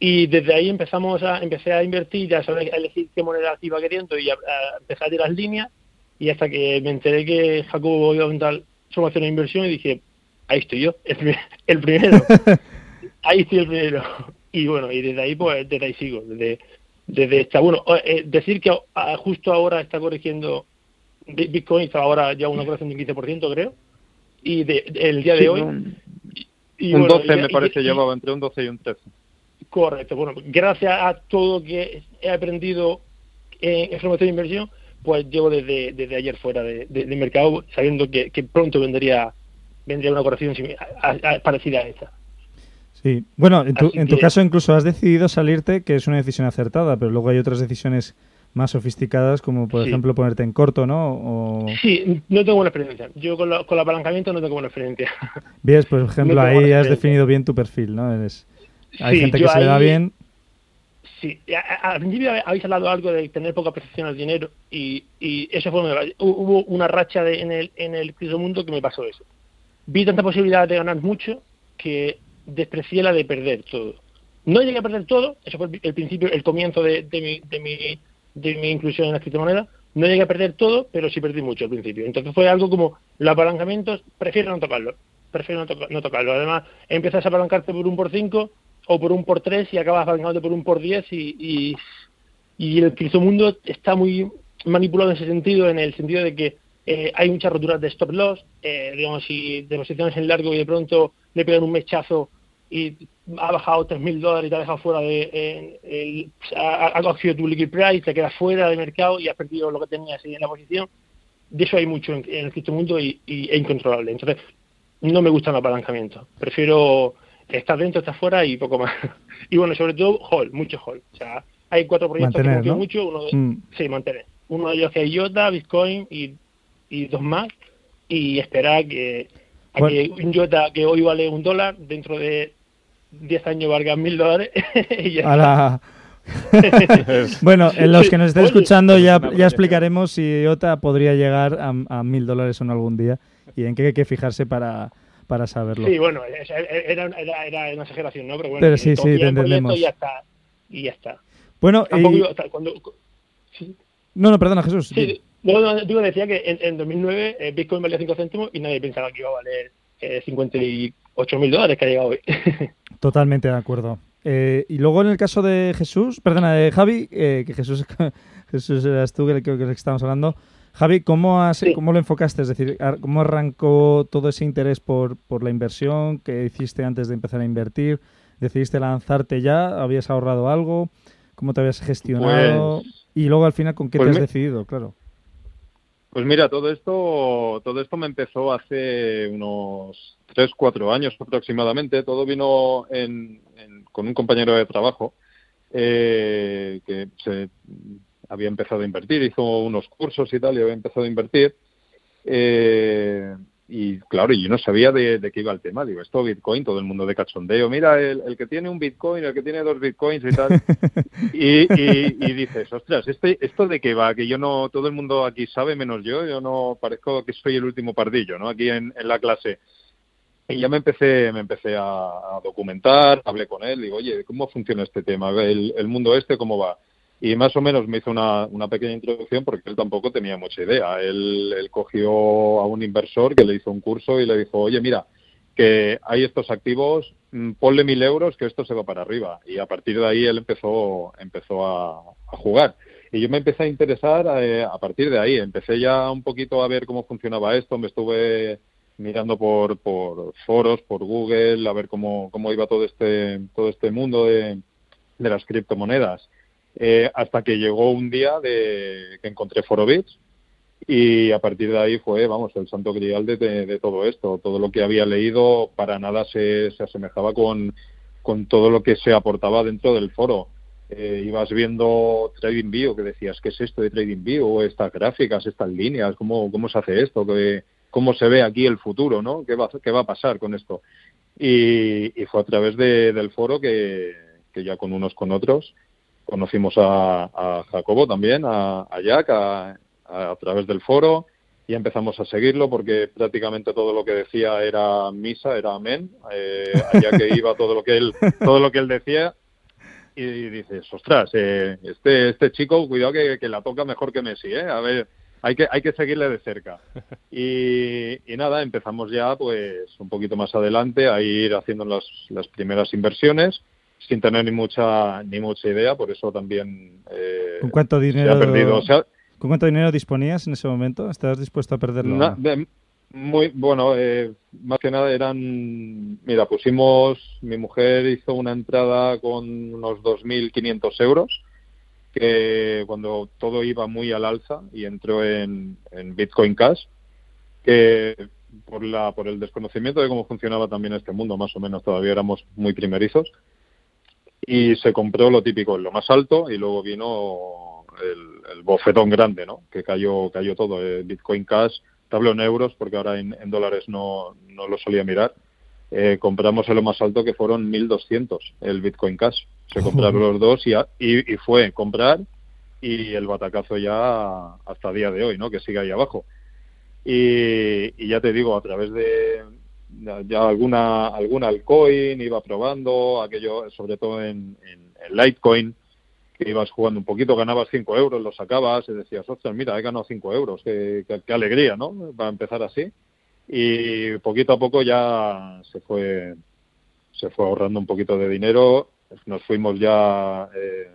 Y desde ahí empezamos a, empecé a invertir, ya a elegir qué moneda iba queriendo y a, empezar a tirar líneas. Y hasta que me enteré que Jacobo iba a aumentar su acción de inversión y dije, ahí estoy yo, el, [laughs] el primero. [laughs] ahí estoy el primero. Y bueno, y desde ahí, pues, desde ahí sigo. Desde, desde esta, bueno, eh, decir que ah, justo ahora está corrigiendo Bi- Bitcoin, está ahora ya una corrección de un 15%, creo. Y de, de- el día de Sí, hoy. un- y un bueno, 12 y- me parece y- llevaba entre un 12 y un 13. Correcto. Bueno, gracias a todo que he aprendido en información de inversión, pues llevo desde, desde ayer fuera de, mercado, sabiendo que, que pronto vendría vendría una corrección simi- a- a- parecida a esta. Sí. Bueno, en tu, en tu que- caso incluso has decidido salirte, que es una decisión acertada, pero luego hay otras decisiones más sofisticadas, como por Sí. ejemplo ponerte en corto, ¿no? O Sí, no tengo buena experiencia. Yo con, el apalancamiento no tengo buena experiencia. Ves, por [laughs] ejemplo, No ahí has definido bien tu perfil, ¿no? Eres, hay Sí, gente que se le da bien. Sí, al principio habéis hablado algo de tener poca percepción al dinero y, y eso fue hubo una racha de- en el en el criptomundo que me pasó eso. Vi tanta posibilidad de ganar mucho que desprecié la de perder todo. No llegué a perder todo, eso fue el, principio, el comienzo de, mi, de, mi, de mi inclusión en la criptomoneda. No llegué a perder todo, pero sí perdí mucho al principio. Entonces fue algo como los apalancamientos, prefiero no tocarlo, prefiero no, toca- no tocarlo. Además, empiezas a apalancarte por un por cinco o por un por tres y acabas apalancándote por un por diez y, y, el criptomundo está muy manipulado en ese sentido, en el sentido de que eh, hay muchas roturas de stop loss, eh, digamos, si de posiciones en largo y de pronto le pegan un mechazo y ha bajado 3.000 dólares y te ha dejado fuera de... el- ha, ha cogido tu liquid price, te quedas fuera del mercado y has perdido lo que tenías en la posición. De eso hay mucho en, el criptomundo y, y es incontrolable. Entonces, no me gusta el apalancamiento. Prefiero estar dentro, estar fuera y poco más. [laughs] Y bueno, sobre todo, hold, mucho hold. O sea, hay cuatro proyectos Mantener, que ¿no? mucho. Uno de, Mm. Sí, mantener. Uno de ellos que es IOTA, Bitcoin y, y dos más. Y esperar que, a Bueno. que un IOTA que hoy vale un dólar, dentro de 10 años valga mil dólares. [laughs] y ya está. [laughs] bueno, en los que nos estén Oye, escuchando ya, ya explicaremos si IOTA podría llegar a a mil dólares o no algún día y en qué hay que fijarse para, para saberlo. Sí, bueno, era, era, era una exageración, ¿no? Pero bueno, Pero sí, sí, te entendemos. Y ya está. Y ya está. Bueno, Tampoco y- yo- hasta cuando, sí, No, no, perdona, Jesús. sí, no, no, digo, decía que en, en 2009 eh, Bitcoin valía 5 céntimos y nadie pensaba que iba a valer eh, 58 mil dólares que ha llegado hoy. [laughs] Totalmente de acuerdo. Eh, y luego en el caso de Jesús, perdona, de Javi, eh, que Jesús, [laughs] Jesús eras tú que, que, que estábamos hablando. Javi, ¿cómo, has, ¿cómo lo enfocaste? Es decir, ¿cómo arrancó todo ese interés por, por la inversión que hiciste antes de empezar a invertir? ¿Decidiste lanzarte ya? ¿Habías ahorrado algo? ¿Cómo te habías gestionado? Pues- y luego al final, ¿con qué pues te has decidido? Claro. Pues mira, todo esto, todo esto me empezó hace unos tres, cuatro años aproximadamente. Todo vino en- en- con un compañero de trabajo eh, que se había empezado a invertir, hizo unos cursos y tal, y había empezado a invertir. Eh, y claro, yo no sabía de, de qué iba el tema. Digo, esto Bitcoin, todo el mundo de cachondeo. Mira, el, el que tiene un Bitcoin, el que tiene dos Bitcoins y tal. [laughs] y, y, y dices, ostras, este, ¿esto de qué va? Que yo no, todo el mundo aquí sabe menos yo. Yo no parezco que soy el último pardillo, ¿no? Aquí en, en la clase. Y ya me empecé, me empecé a, a documentar, hablé con él, digo, oye, ¿cómo funciona este tema? El, el mundo este, ¿cómo va? Y más o menos me hizo una, una pequeña introducción porque él tampoco tenía mucha idea. Él, cogió a un inversor que le hizo un curso y le dijo, oye, mira, que hay estos activos, mm, ponle mil euros que esto se va para arriba. Y a partir de ahí él empezó, empezó a, a jugar. Y yo me empecé a interesar eh, a partir de ahí. Empecé ya un poquito a ver cómo funcionaba esto. Me estuve mirando por, por foros, por Google, a ver cómo, cómo iba todo este, todo este mundo de, de las criptomonedas. Eh, hasta que llegó un día de, que encontré Forobits y a partir de ahí fue, vamos, el santo grial de, de, todo esto. Todo lo que había leído para nada se, se asemejaba con, con todo lo que se aportaba dentro del foro. Eh, ibas viendo TradingView, que decías, ¿qué es esto de TradingView? Estas gráficas, estas líneas, ¿cómo, cómo se hace esto? ¿Qué, ¿Cómo se ve aquí el futuro? ¿no? ¿Qué, va, qué va a pasar con esto? Y, y fue a través de, del foro que, que ya con unos con otros conocimos a, a Jacobo también, a, a Jack, a, a, través del foro y empezamos a seguirlo porque prácticamente todo lo que decía era misa, era amén, eh, allá que iba todo lo que él, todo lo que él decía y dices, ostras, eh, este, este chico, cuidado que, que, la toca mejor que Messi, ¿eh? A ver, hay que, hay que seguirle de cerca. Y, y, nada, empezamos ya pues un poquito más adelante a ir haciendo las, las primeras inversiones sin tener ni mucha ni mucha idea, por eso también eh, ¿Con cuánto dinero se ha perdido. O sea, ¿Con cuánto dinero disponías en ese momento? ¿Estás dispuesto a perderlo? Na, de, muy bueno, eh, más que nada eran, mira, pusimos, mi mujer hizo una entrada con unos 2.500 euros, que cuando todo iba muy al alza y entró en, en Bitcoin Cash, que por la por el desconocimiento de cómo funcionaba también este mundo, más o menos todavía éramos muy primerizos, y se compró lo típico, lo más alto, y luego vino el, el bofetón grande, ¿no? Que cayó, cayó todo, eh, Bitcoin Cash, tablo en euros, porque ahora en, en dólares no, no, lo solía mirar. Eh, compramos en lo más alto que fueron 1.200 el Bitcoin Cash. Se compraron los dos y, y, y, fue comprar y el batacazo ya hasta día de hoy, ¿no? Que sigue ahí abajo. Y, y ya te digo, a través de, ya alguna alguna altcoin iba probando aquello sobre todo en, en, Litecoin que ibas jugando un poquito ganabas 5 euros lo sacabas y decías ostras mira he ganado 5 euros qué, alegría no para empezar así. Y poquito a poco ya se fue se fue ahorrando un poquito de dinero. Nos fuimos ya eh,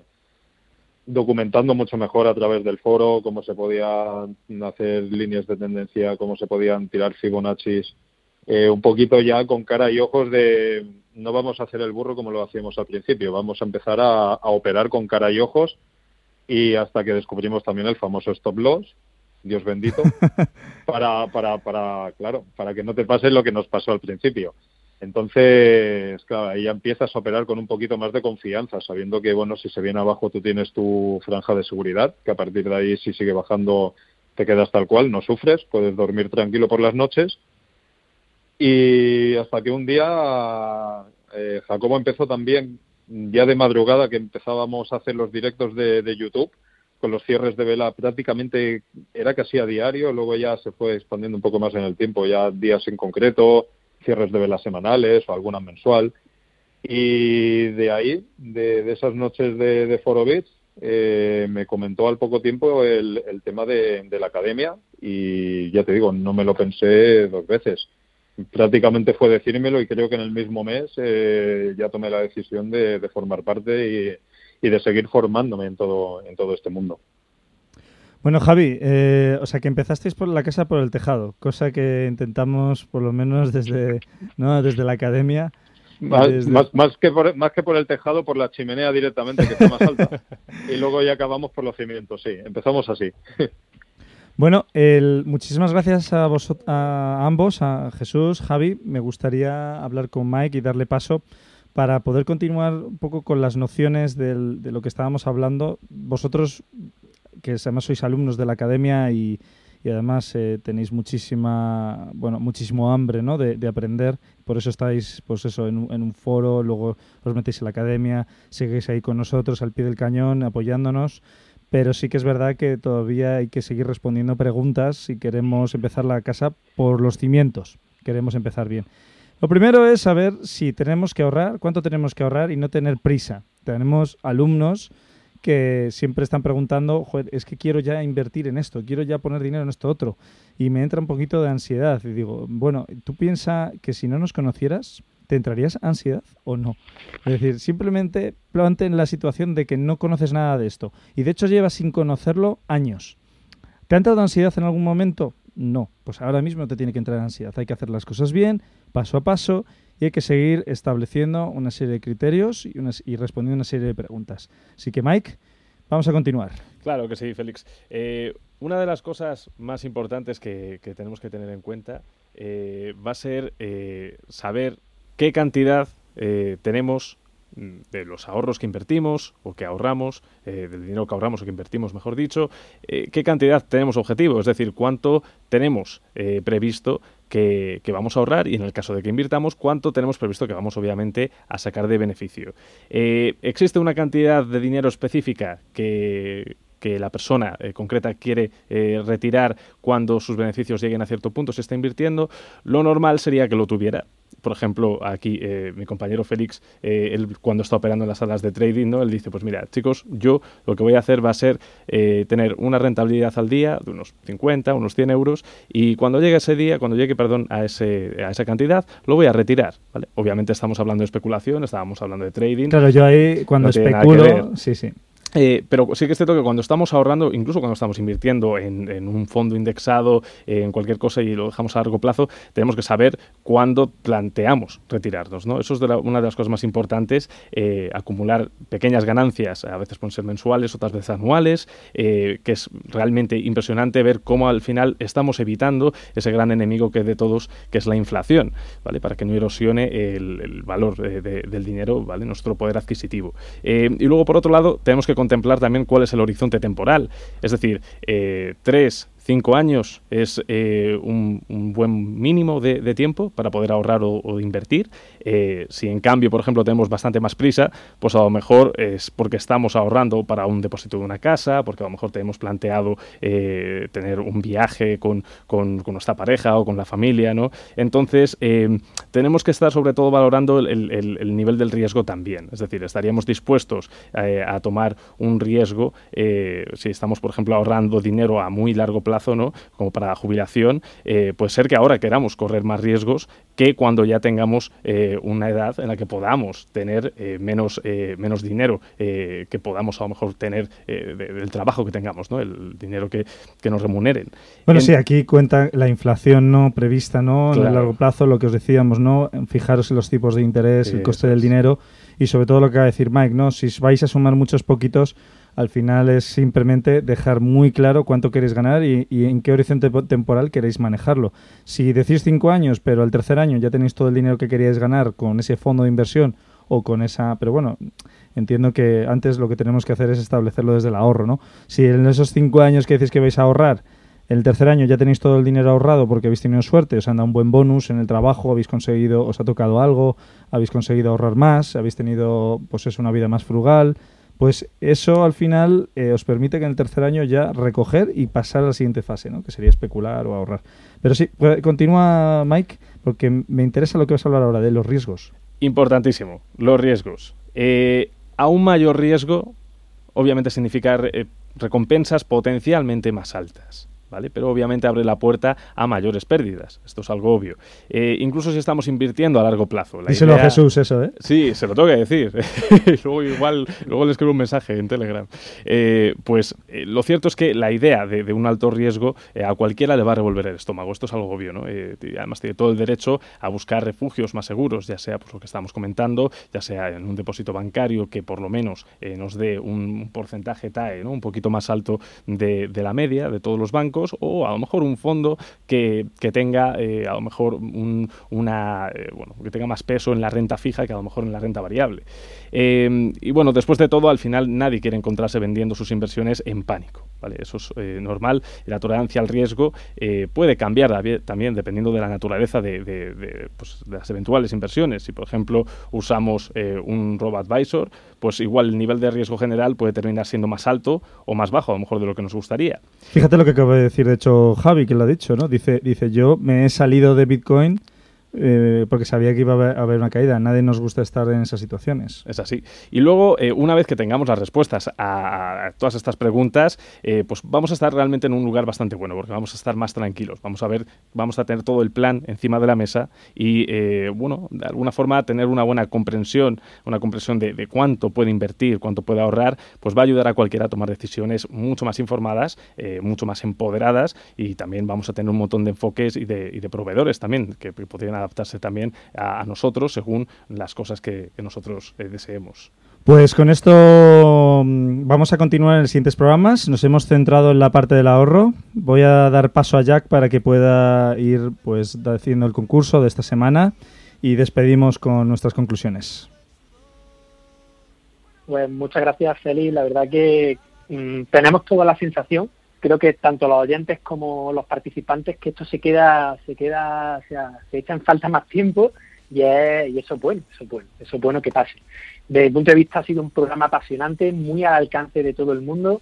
documentando mucho mejor a través del foro cómo se podían hacer líneas de tendencia cómo se podían tirar Fibonacci's eh, un poquito ya con cara y ojos de no vamos a hacer el burro como lo hacíamos al principio, vamos a empezar a, a operar con cara y ojos y hasta que descubrimos también el famoso stop loss, Dios bendito, [laughs] para, para, para, claro, para que no te pase lo que nos pasó al principio. Entonces, claro, ahí ya empiezas a operar con un poquito más de confianza, sabiendo que, bueno, si se viene abajo tú tienes tu franja de seguridad, que a partir de ahí si sigue bajando te quedas tal cual, no sufres, puedes dormir tranquilo por las noches y hasta que un día eh, Jacobo empezó también, ya de madrugada que empezábamos a hacer los directos de, de, YouTube, con los cierres de vela prácticamente era casi a diario, luego ya se fue expandiendo un poco más en el tiempo, ya días en concreto, cierres de vela semanales o alguna mensual. Y de ahí, de, de esas noches de, de Foro Bits, eh, me comentó al poco tiempo el, el tema de la academia y ya te digo, no me lo pensé dos veces prácticamente fue decírmelo y creo que en el mismo mes eh, ya tomé la decisión de, de formar parte y, y, de seguir formándome en todo, en todo este mundo. Bueno, Javi, eh, o sea que empezasteis por la casa por el tejado, cosa que intentamos por lo menos desde, ¿no? desde la academia. Más, desde... más, más, que por, más que por el tejado, por la chimenea directamente, que está más alta. [laughs] y luego ya acabamos por los cimientos, sí. Empezamos así. Bueno, el, muchísimas gracias a, vos, a ambos, a Jesús, Javi. Me gustaría hablar con Mike y darle paso para poder continuar un poco con las nociones del, de lo que estábamos hablando. Vosotros, que además sois alumnos de la academia y, además eh, tenéis muchísima, bueno, muchísimo hambre ¿no? de, de, aprender. Por eso estáis, pues eso, en, en un foro, luego os metéis en la academia, seguís ahí con nosotros al pie del cañón, apoyándonos pero sí que es verdad que todavía hay que seguir respondiendo preguntas si queremos empezar la casa por los cimientos, queremos empezar bien. Lo primero es saber si tenemos que ahorrar, cuánto tenemos que ahorrar y no tener prisa. Tenemos alumnos que siempre están preguntando, Joder, es que quiero ya invertir en esto, quiero ya poner dinero en esto otro. Y me entra un poquito de ansiedad. Y digo, bueno, ¿tú piensas que si no nos conocieras, te entrarías ansiedad o no? Es decir, simplemente planteen la situación de que no conoces nada de esto. Y de hecho llevas sin conocerlo años. ¿Te ha entrado ansiedad en algún momento? No, pues ahora mismo te tiene que entrar ansiedad. Hay que hacer las cosas bien, paso a paso, y hay que seguir estableciendo una serie de criterios y, unas, y respondiendo una serie de preguntas. Así que, Mike, vamos a continuar. Claro que sí, Félix. Eh, una de las cosas más importantes que, que tenemos que tener en cuenta eh, va a ser eh, saber qué cantidad eh, tenemos mm, de los ahorros que invertimos o que ahorramos, eh, del dinero que ahorramos o que invertimos, mejor dicho, eh, qué cantidad tenemos objetivo, es decir, cuánto tenemos previsto que, vamos a ahorrar y en el caso de que invirtamos, cuánto tenemos previsto que vamos obviamente a sacar de beneficio. ¿Existe una cantidad de dinero específica que, que la persona concreta quiere retirar cuando sus beneficios lleguen a cierto punto, se está invirtiendo, lo normal sería que lo tuviera. Por ejemplo, aquí eh, mi compañero Félix, eh, él cuando está operando en las salas de trading, ¿no? él dice, pues mira, chicos, yo lo que voy a hacer va a ser eh, tener una rentabilidad al día de unos 50, unos 100 euros, y cuando llegue ese día, cuando llegue, perdón, a, ese, a esa cantidad, lo voy a retirar. ¿vale? Obviamente estamos hablando de especulación, estábamos hablando de trading. Claro, yo ahí cuando no especulo, sí, sí. Eh, pero sí que es cierto que cuando estamos ahorrando, incluso cuando estamos invirtiendo en, en un fondo indexado, en cualquier cosa y lo dejamos a largo plazo, tenemos que saber cuándo planteamos retirarnos. ¿no? Eso es una de las cosas más importantes, eh, acumular pequeñas ganancias, a veces pueden ser mensuales, otras veces anuales, eh, que es realmente impresionante ver cómo al final estamos evitando ese gran enemigo que es de todos, que es la inflación, ¿vale? para que no erosione el, el valor de- del dinero, ¿vale? nuestro poder adquisitivo. Y luego, por otro lado, tenemos que contemplar también cuál es el horizonte temporal. Es decir, eh, tres, cinco años es eh, un, buen mínimo de, tiempo para poder ahorrar o, invertir. Eh, si en cambio, por ejemplo, tenemos bastante más prisa, pues a lo mejor es porque estamos ahorrando para un depósito de una casa, porque a lo mejor tenemos planteado eh, tener un viaje con, con- nuestra pareja o con la familia, ¿no? Entonces, tenemos que estar sobre todo valorando el, el- el- el nivel del riesgo también. Es decir, estaríamos dispuestos a tomar un riesgo si estamos, por ejemplo, ahorrando dinero a muy largo plazo, ¿no? Como para la jubilación, eh, puede ser que ahora queramos correr más riesgos que cuando ya tengamos eh, una edad en la que podamos tener eh, menos, eh, menos dinero eh, que podamos a lo mejor tener de- del trabajo que tengamos, ¿no? El dinero que, que nos remuneren. Bueno, En- sí, aquí cuenta la inflación no prevista, ¿no? En el largo plazo, lo que os decíamos, ¿no? Fijaros en los tipos de interés, el coste del dinero y sobre todo lo que va a decir Mike, ¿no? Si vais a sumar muchos poquitos, al final es simplemente dejar muy claro cuánto queréis ganar y, en qué horizonte po- temporal queréis manejarlo. Si decís cinco años, pero al tercer año ya tenéis todo el dinero que queríais ganar con ese fondo de inversión o con esa... Pero bueno, entiendo que antes lo que tenemos que hacer es establecerlo desde el ahorro, ¿no? Si en esos cinco años que decís que vais a ahorrar, el tercer año ya tenéis todo el dinero ahorrado porque habéis tenido suerte, os han dado un buen bonus en el trabajo, habéis conseguido, os ha tocado algo, habéis conseguido ahorrar más, habéis tenido pues es una vida más frugal, pues eso al final eh, os permite que en el tercer año ya recoger y pasar a la siguiente fase, ¿no? que sería especular o ahorrar. Pero sí, pues, continúa Mike, porque me interesa lo que vas a hablar ahora de los riesgos. Importantísimo, los riesgos. Eh, a un mayor riesgo, obviamente significa eh, recompensas potencialmente más altas. ¿Vale? Pero obviamente abre la puerta a mayores pérdidas. Esto es algo obvio. Eh, incluso si estamos invirtiendo a largo plazo. La Díselo a idea- Jesús eso, ¿eh? Sí, se lo tengo que decir. [laughs] luego igual, luego le escribo un mensaje en Telegram. Eh, pues eh, lo cierto es que la idea de, de un alto riesgo a cualquiera le va a revolver el estómago. Esto es algo obvio, ¿no? Además tiene todo el derecho a buscar refugios más seguros, ya sea pues lo que estábamos comentando, ya sea en un depósito bancario que por lo menos nos dé un porcentaje TAE, ¿no? Un poquito más alto de, de la media de todos los bancos, o a lo mejor un fondo que, que tenga eh, a lo mejor un- una eh, bueno, que tenga más peso en la renta fija que a lo mejor en la renta variable. Eh, y bueno, después de todo, al final nadie quiere encontrarse vendiendo sus inversiones en pánico. ¿vale? Eso es eh, normal. La tolerancia al riesgo puede cambiar también dependiendo de la naturaleza de, de- pues, de las eventuales inversiones. Si, por ejemplo, usamos un robo-advisor, pues igual el nivel de riesgo general puede terminar siendo más alto o más bajo, a lo mejor de lo que nos gustaría. Fíjate lo que acaba de decir, de hecho, Javi, que lo ha dicho, ¿no? Dice, dice yo me he salido de Bitcoin eh, porque sabía que iba a haber, una caída. Nadie nos gusta estar en esas situaciones. Es así. Y luego, eh, una vez que tengamos las respuestas a, todas estas preguntas, eh, pues vamos a estar realmente en un lugar bastante bueno, porque vamos a estar más tranquilos. Vamos a ver, vamos a tener todo el plan encima de la mesa y, bueno, de alguna forma tener una buena comprensión, una comprensión de, de, cuánto puede invertir, cuánto puede ahorrar, pues va a ayudar a cualquiera a tomar decisiones mucho más informadas, mucho más empoderadas y también vamos a tener un montón de enfoques y de, y de proveedores también que podrían adaptarse también a, nosotros según las cosas que, nosotros eh, deseemos. Pues con esto mm, vamos a continuar en los siguientes programas. Nos hemos centrado en la parte del ahorro. Voy a dar paso a Jack para que pueda ir pues haciendo el concurso de esta semana y despedimos con nuestras conclusiones. Pues muchas gracias, Félix. La verdad que mm, tenemos toda la sensación creo que tanto los oyentes como los participantes que esto se queda, se queda, o sea, se echa en falta más tiempo y, y eso es bueno, eso es bueno, eso es bueno que pase. Desde mi punto de vista ha sido un programa apasionante, muy al alcance de todo el mundo.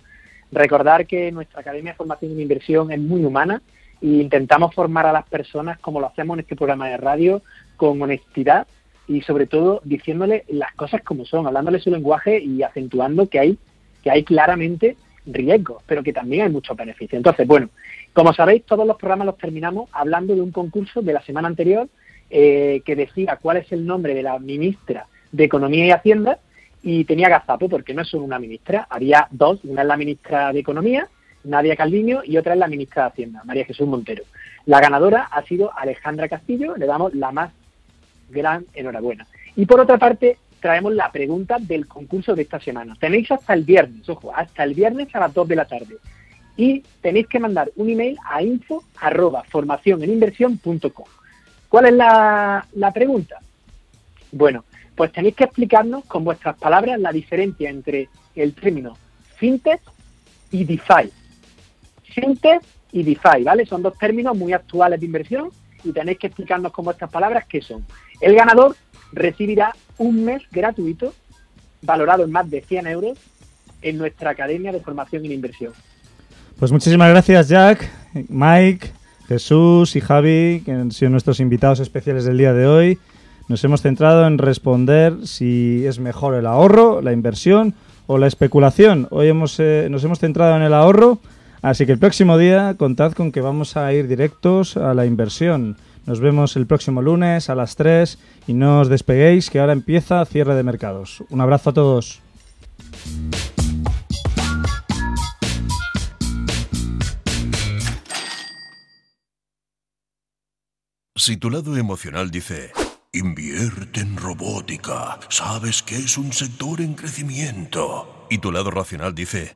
Recordar que nuestra Academia de Formación en Inversión es muy humana e intentamos formar a las personas como lo hacemos en este programa de radio, con honestidad y sobre todo diciéndole las cosas como son, hablándole su lenguaje y acentuando que hay, que hay claramente riesgos, pero que también hay muchos beneficios. Entonces, bueno, como sabéis, todos los programas los terminamos hablando de un concurso de la semana anterior eh, que decía cuál es el nombre de la ministra de Economía y Hacienda y tenía gazapo porque no es solo una ministra, había dos, una es la ministra de Economía, Nadia Calviño, y otra es la ministra de Hacienda, María Jesús Montero. La ganadora ha sido Alejandra Castillo, le damos la más gran enhorabuena. Y por otra parte, traemos la pregunta del concurso de esta semana. Tenéis hasta el viernes, ojo, hasta el viernes a las 2 de la tarde. Y tenéis que mandar un email a info arroba ¿Cuál es la, la pregunta? Bueno, pues tenéis que explicarnos con vuestras palabras la diferencia entre el término fintech y DeFi. Fintech y DeFi, ¿vale? Son dos términos muy actuales de inversión y tenéis que explicarnos con vuestras palabras qué son. El ganador recibirá un mes gratuito valorado en más de 100 euros en nuestra Academia de Formación en Inversión. Pues muchísimas gracias Jack, Mike, Jesús y Javi, que han sido nuestros invitados especiales del día de hoy. Nos hemos centrado en responder si es mejor el ahorro, la inversión o la especulación. Hoy hemos, eh, nos hemos centrado en el ahorro, así que el próximo día contad con que vamos a ir directos a la inversión. Nos vemos el próximo lunes a las 3 y no os despeguéis que ahora empieza cierre de mercados. Un abrazo a todos. Si tu lado emocional dice, invierte en robótica, sabes que es un sector en crecimiento, y tu lado racional dice,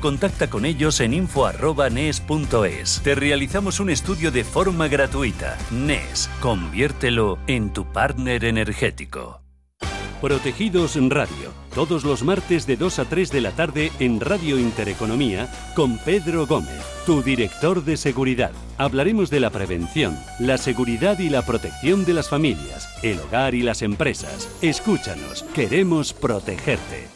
contacta con ellos en info.nes.es. Te realizamos un estudio de forma gratuita. NES, conviértelo en tu partner energético. Protegidos Radio, todos los martes de 2 a 3 de la tarde en Radio Intereconomía con Pedro Gómez, tu director de seguridad. Hablaremos de la prevención, la seguridad y la protección de las familias, el hogar y las empresas. Escúchanos, queremos protegerte.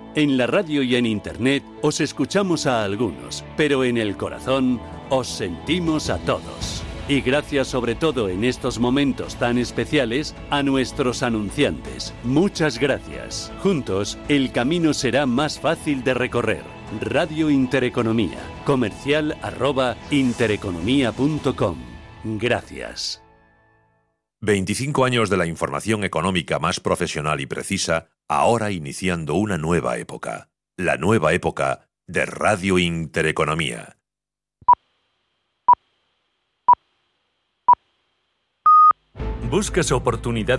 En la radio y en Internet os escuchamos a algunos, pero en el corazón os sentimos a todos. Y gracias sobre todo en estos momentos tan especiales a nuestros anunciantes. Muchas gracias. Juntos, el camino será más fácil de recorrer. Radio Intereconomía, comercial arroba intereconomía.com. Gracias. 25 años de la información económica más profesional y precisa, ahora iniciando una nueva época. La nueva época de Radio Intereconomía. ¿Buscas oportunidades?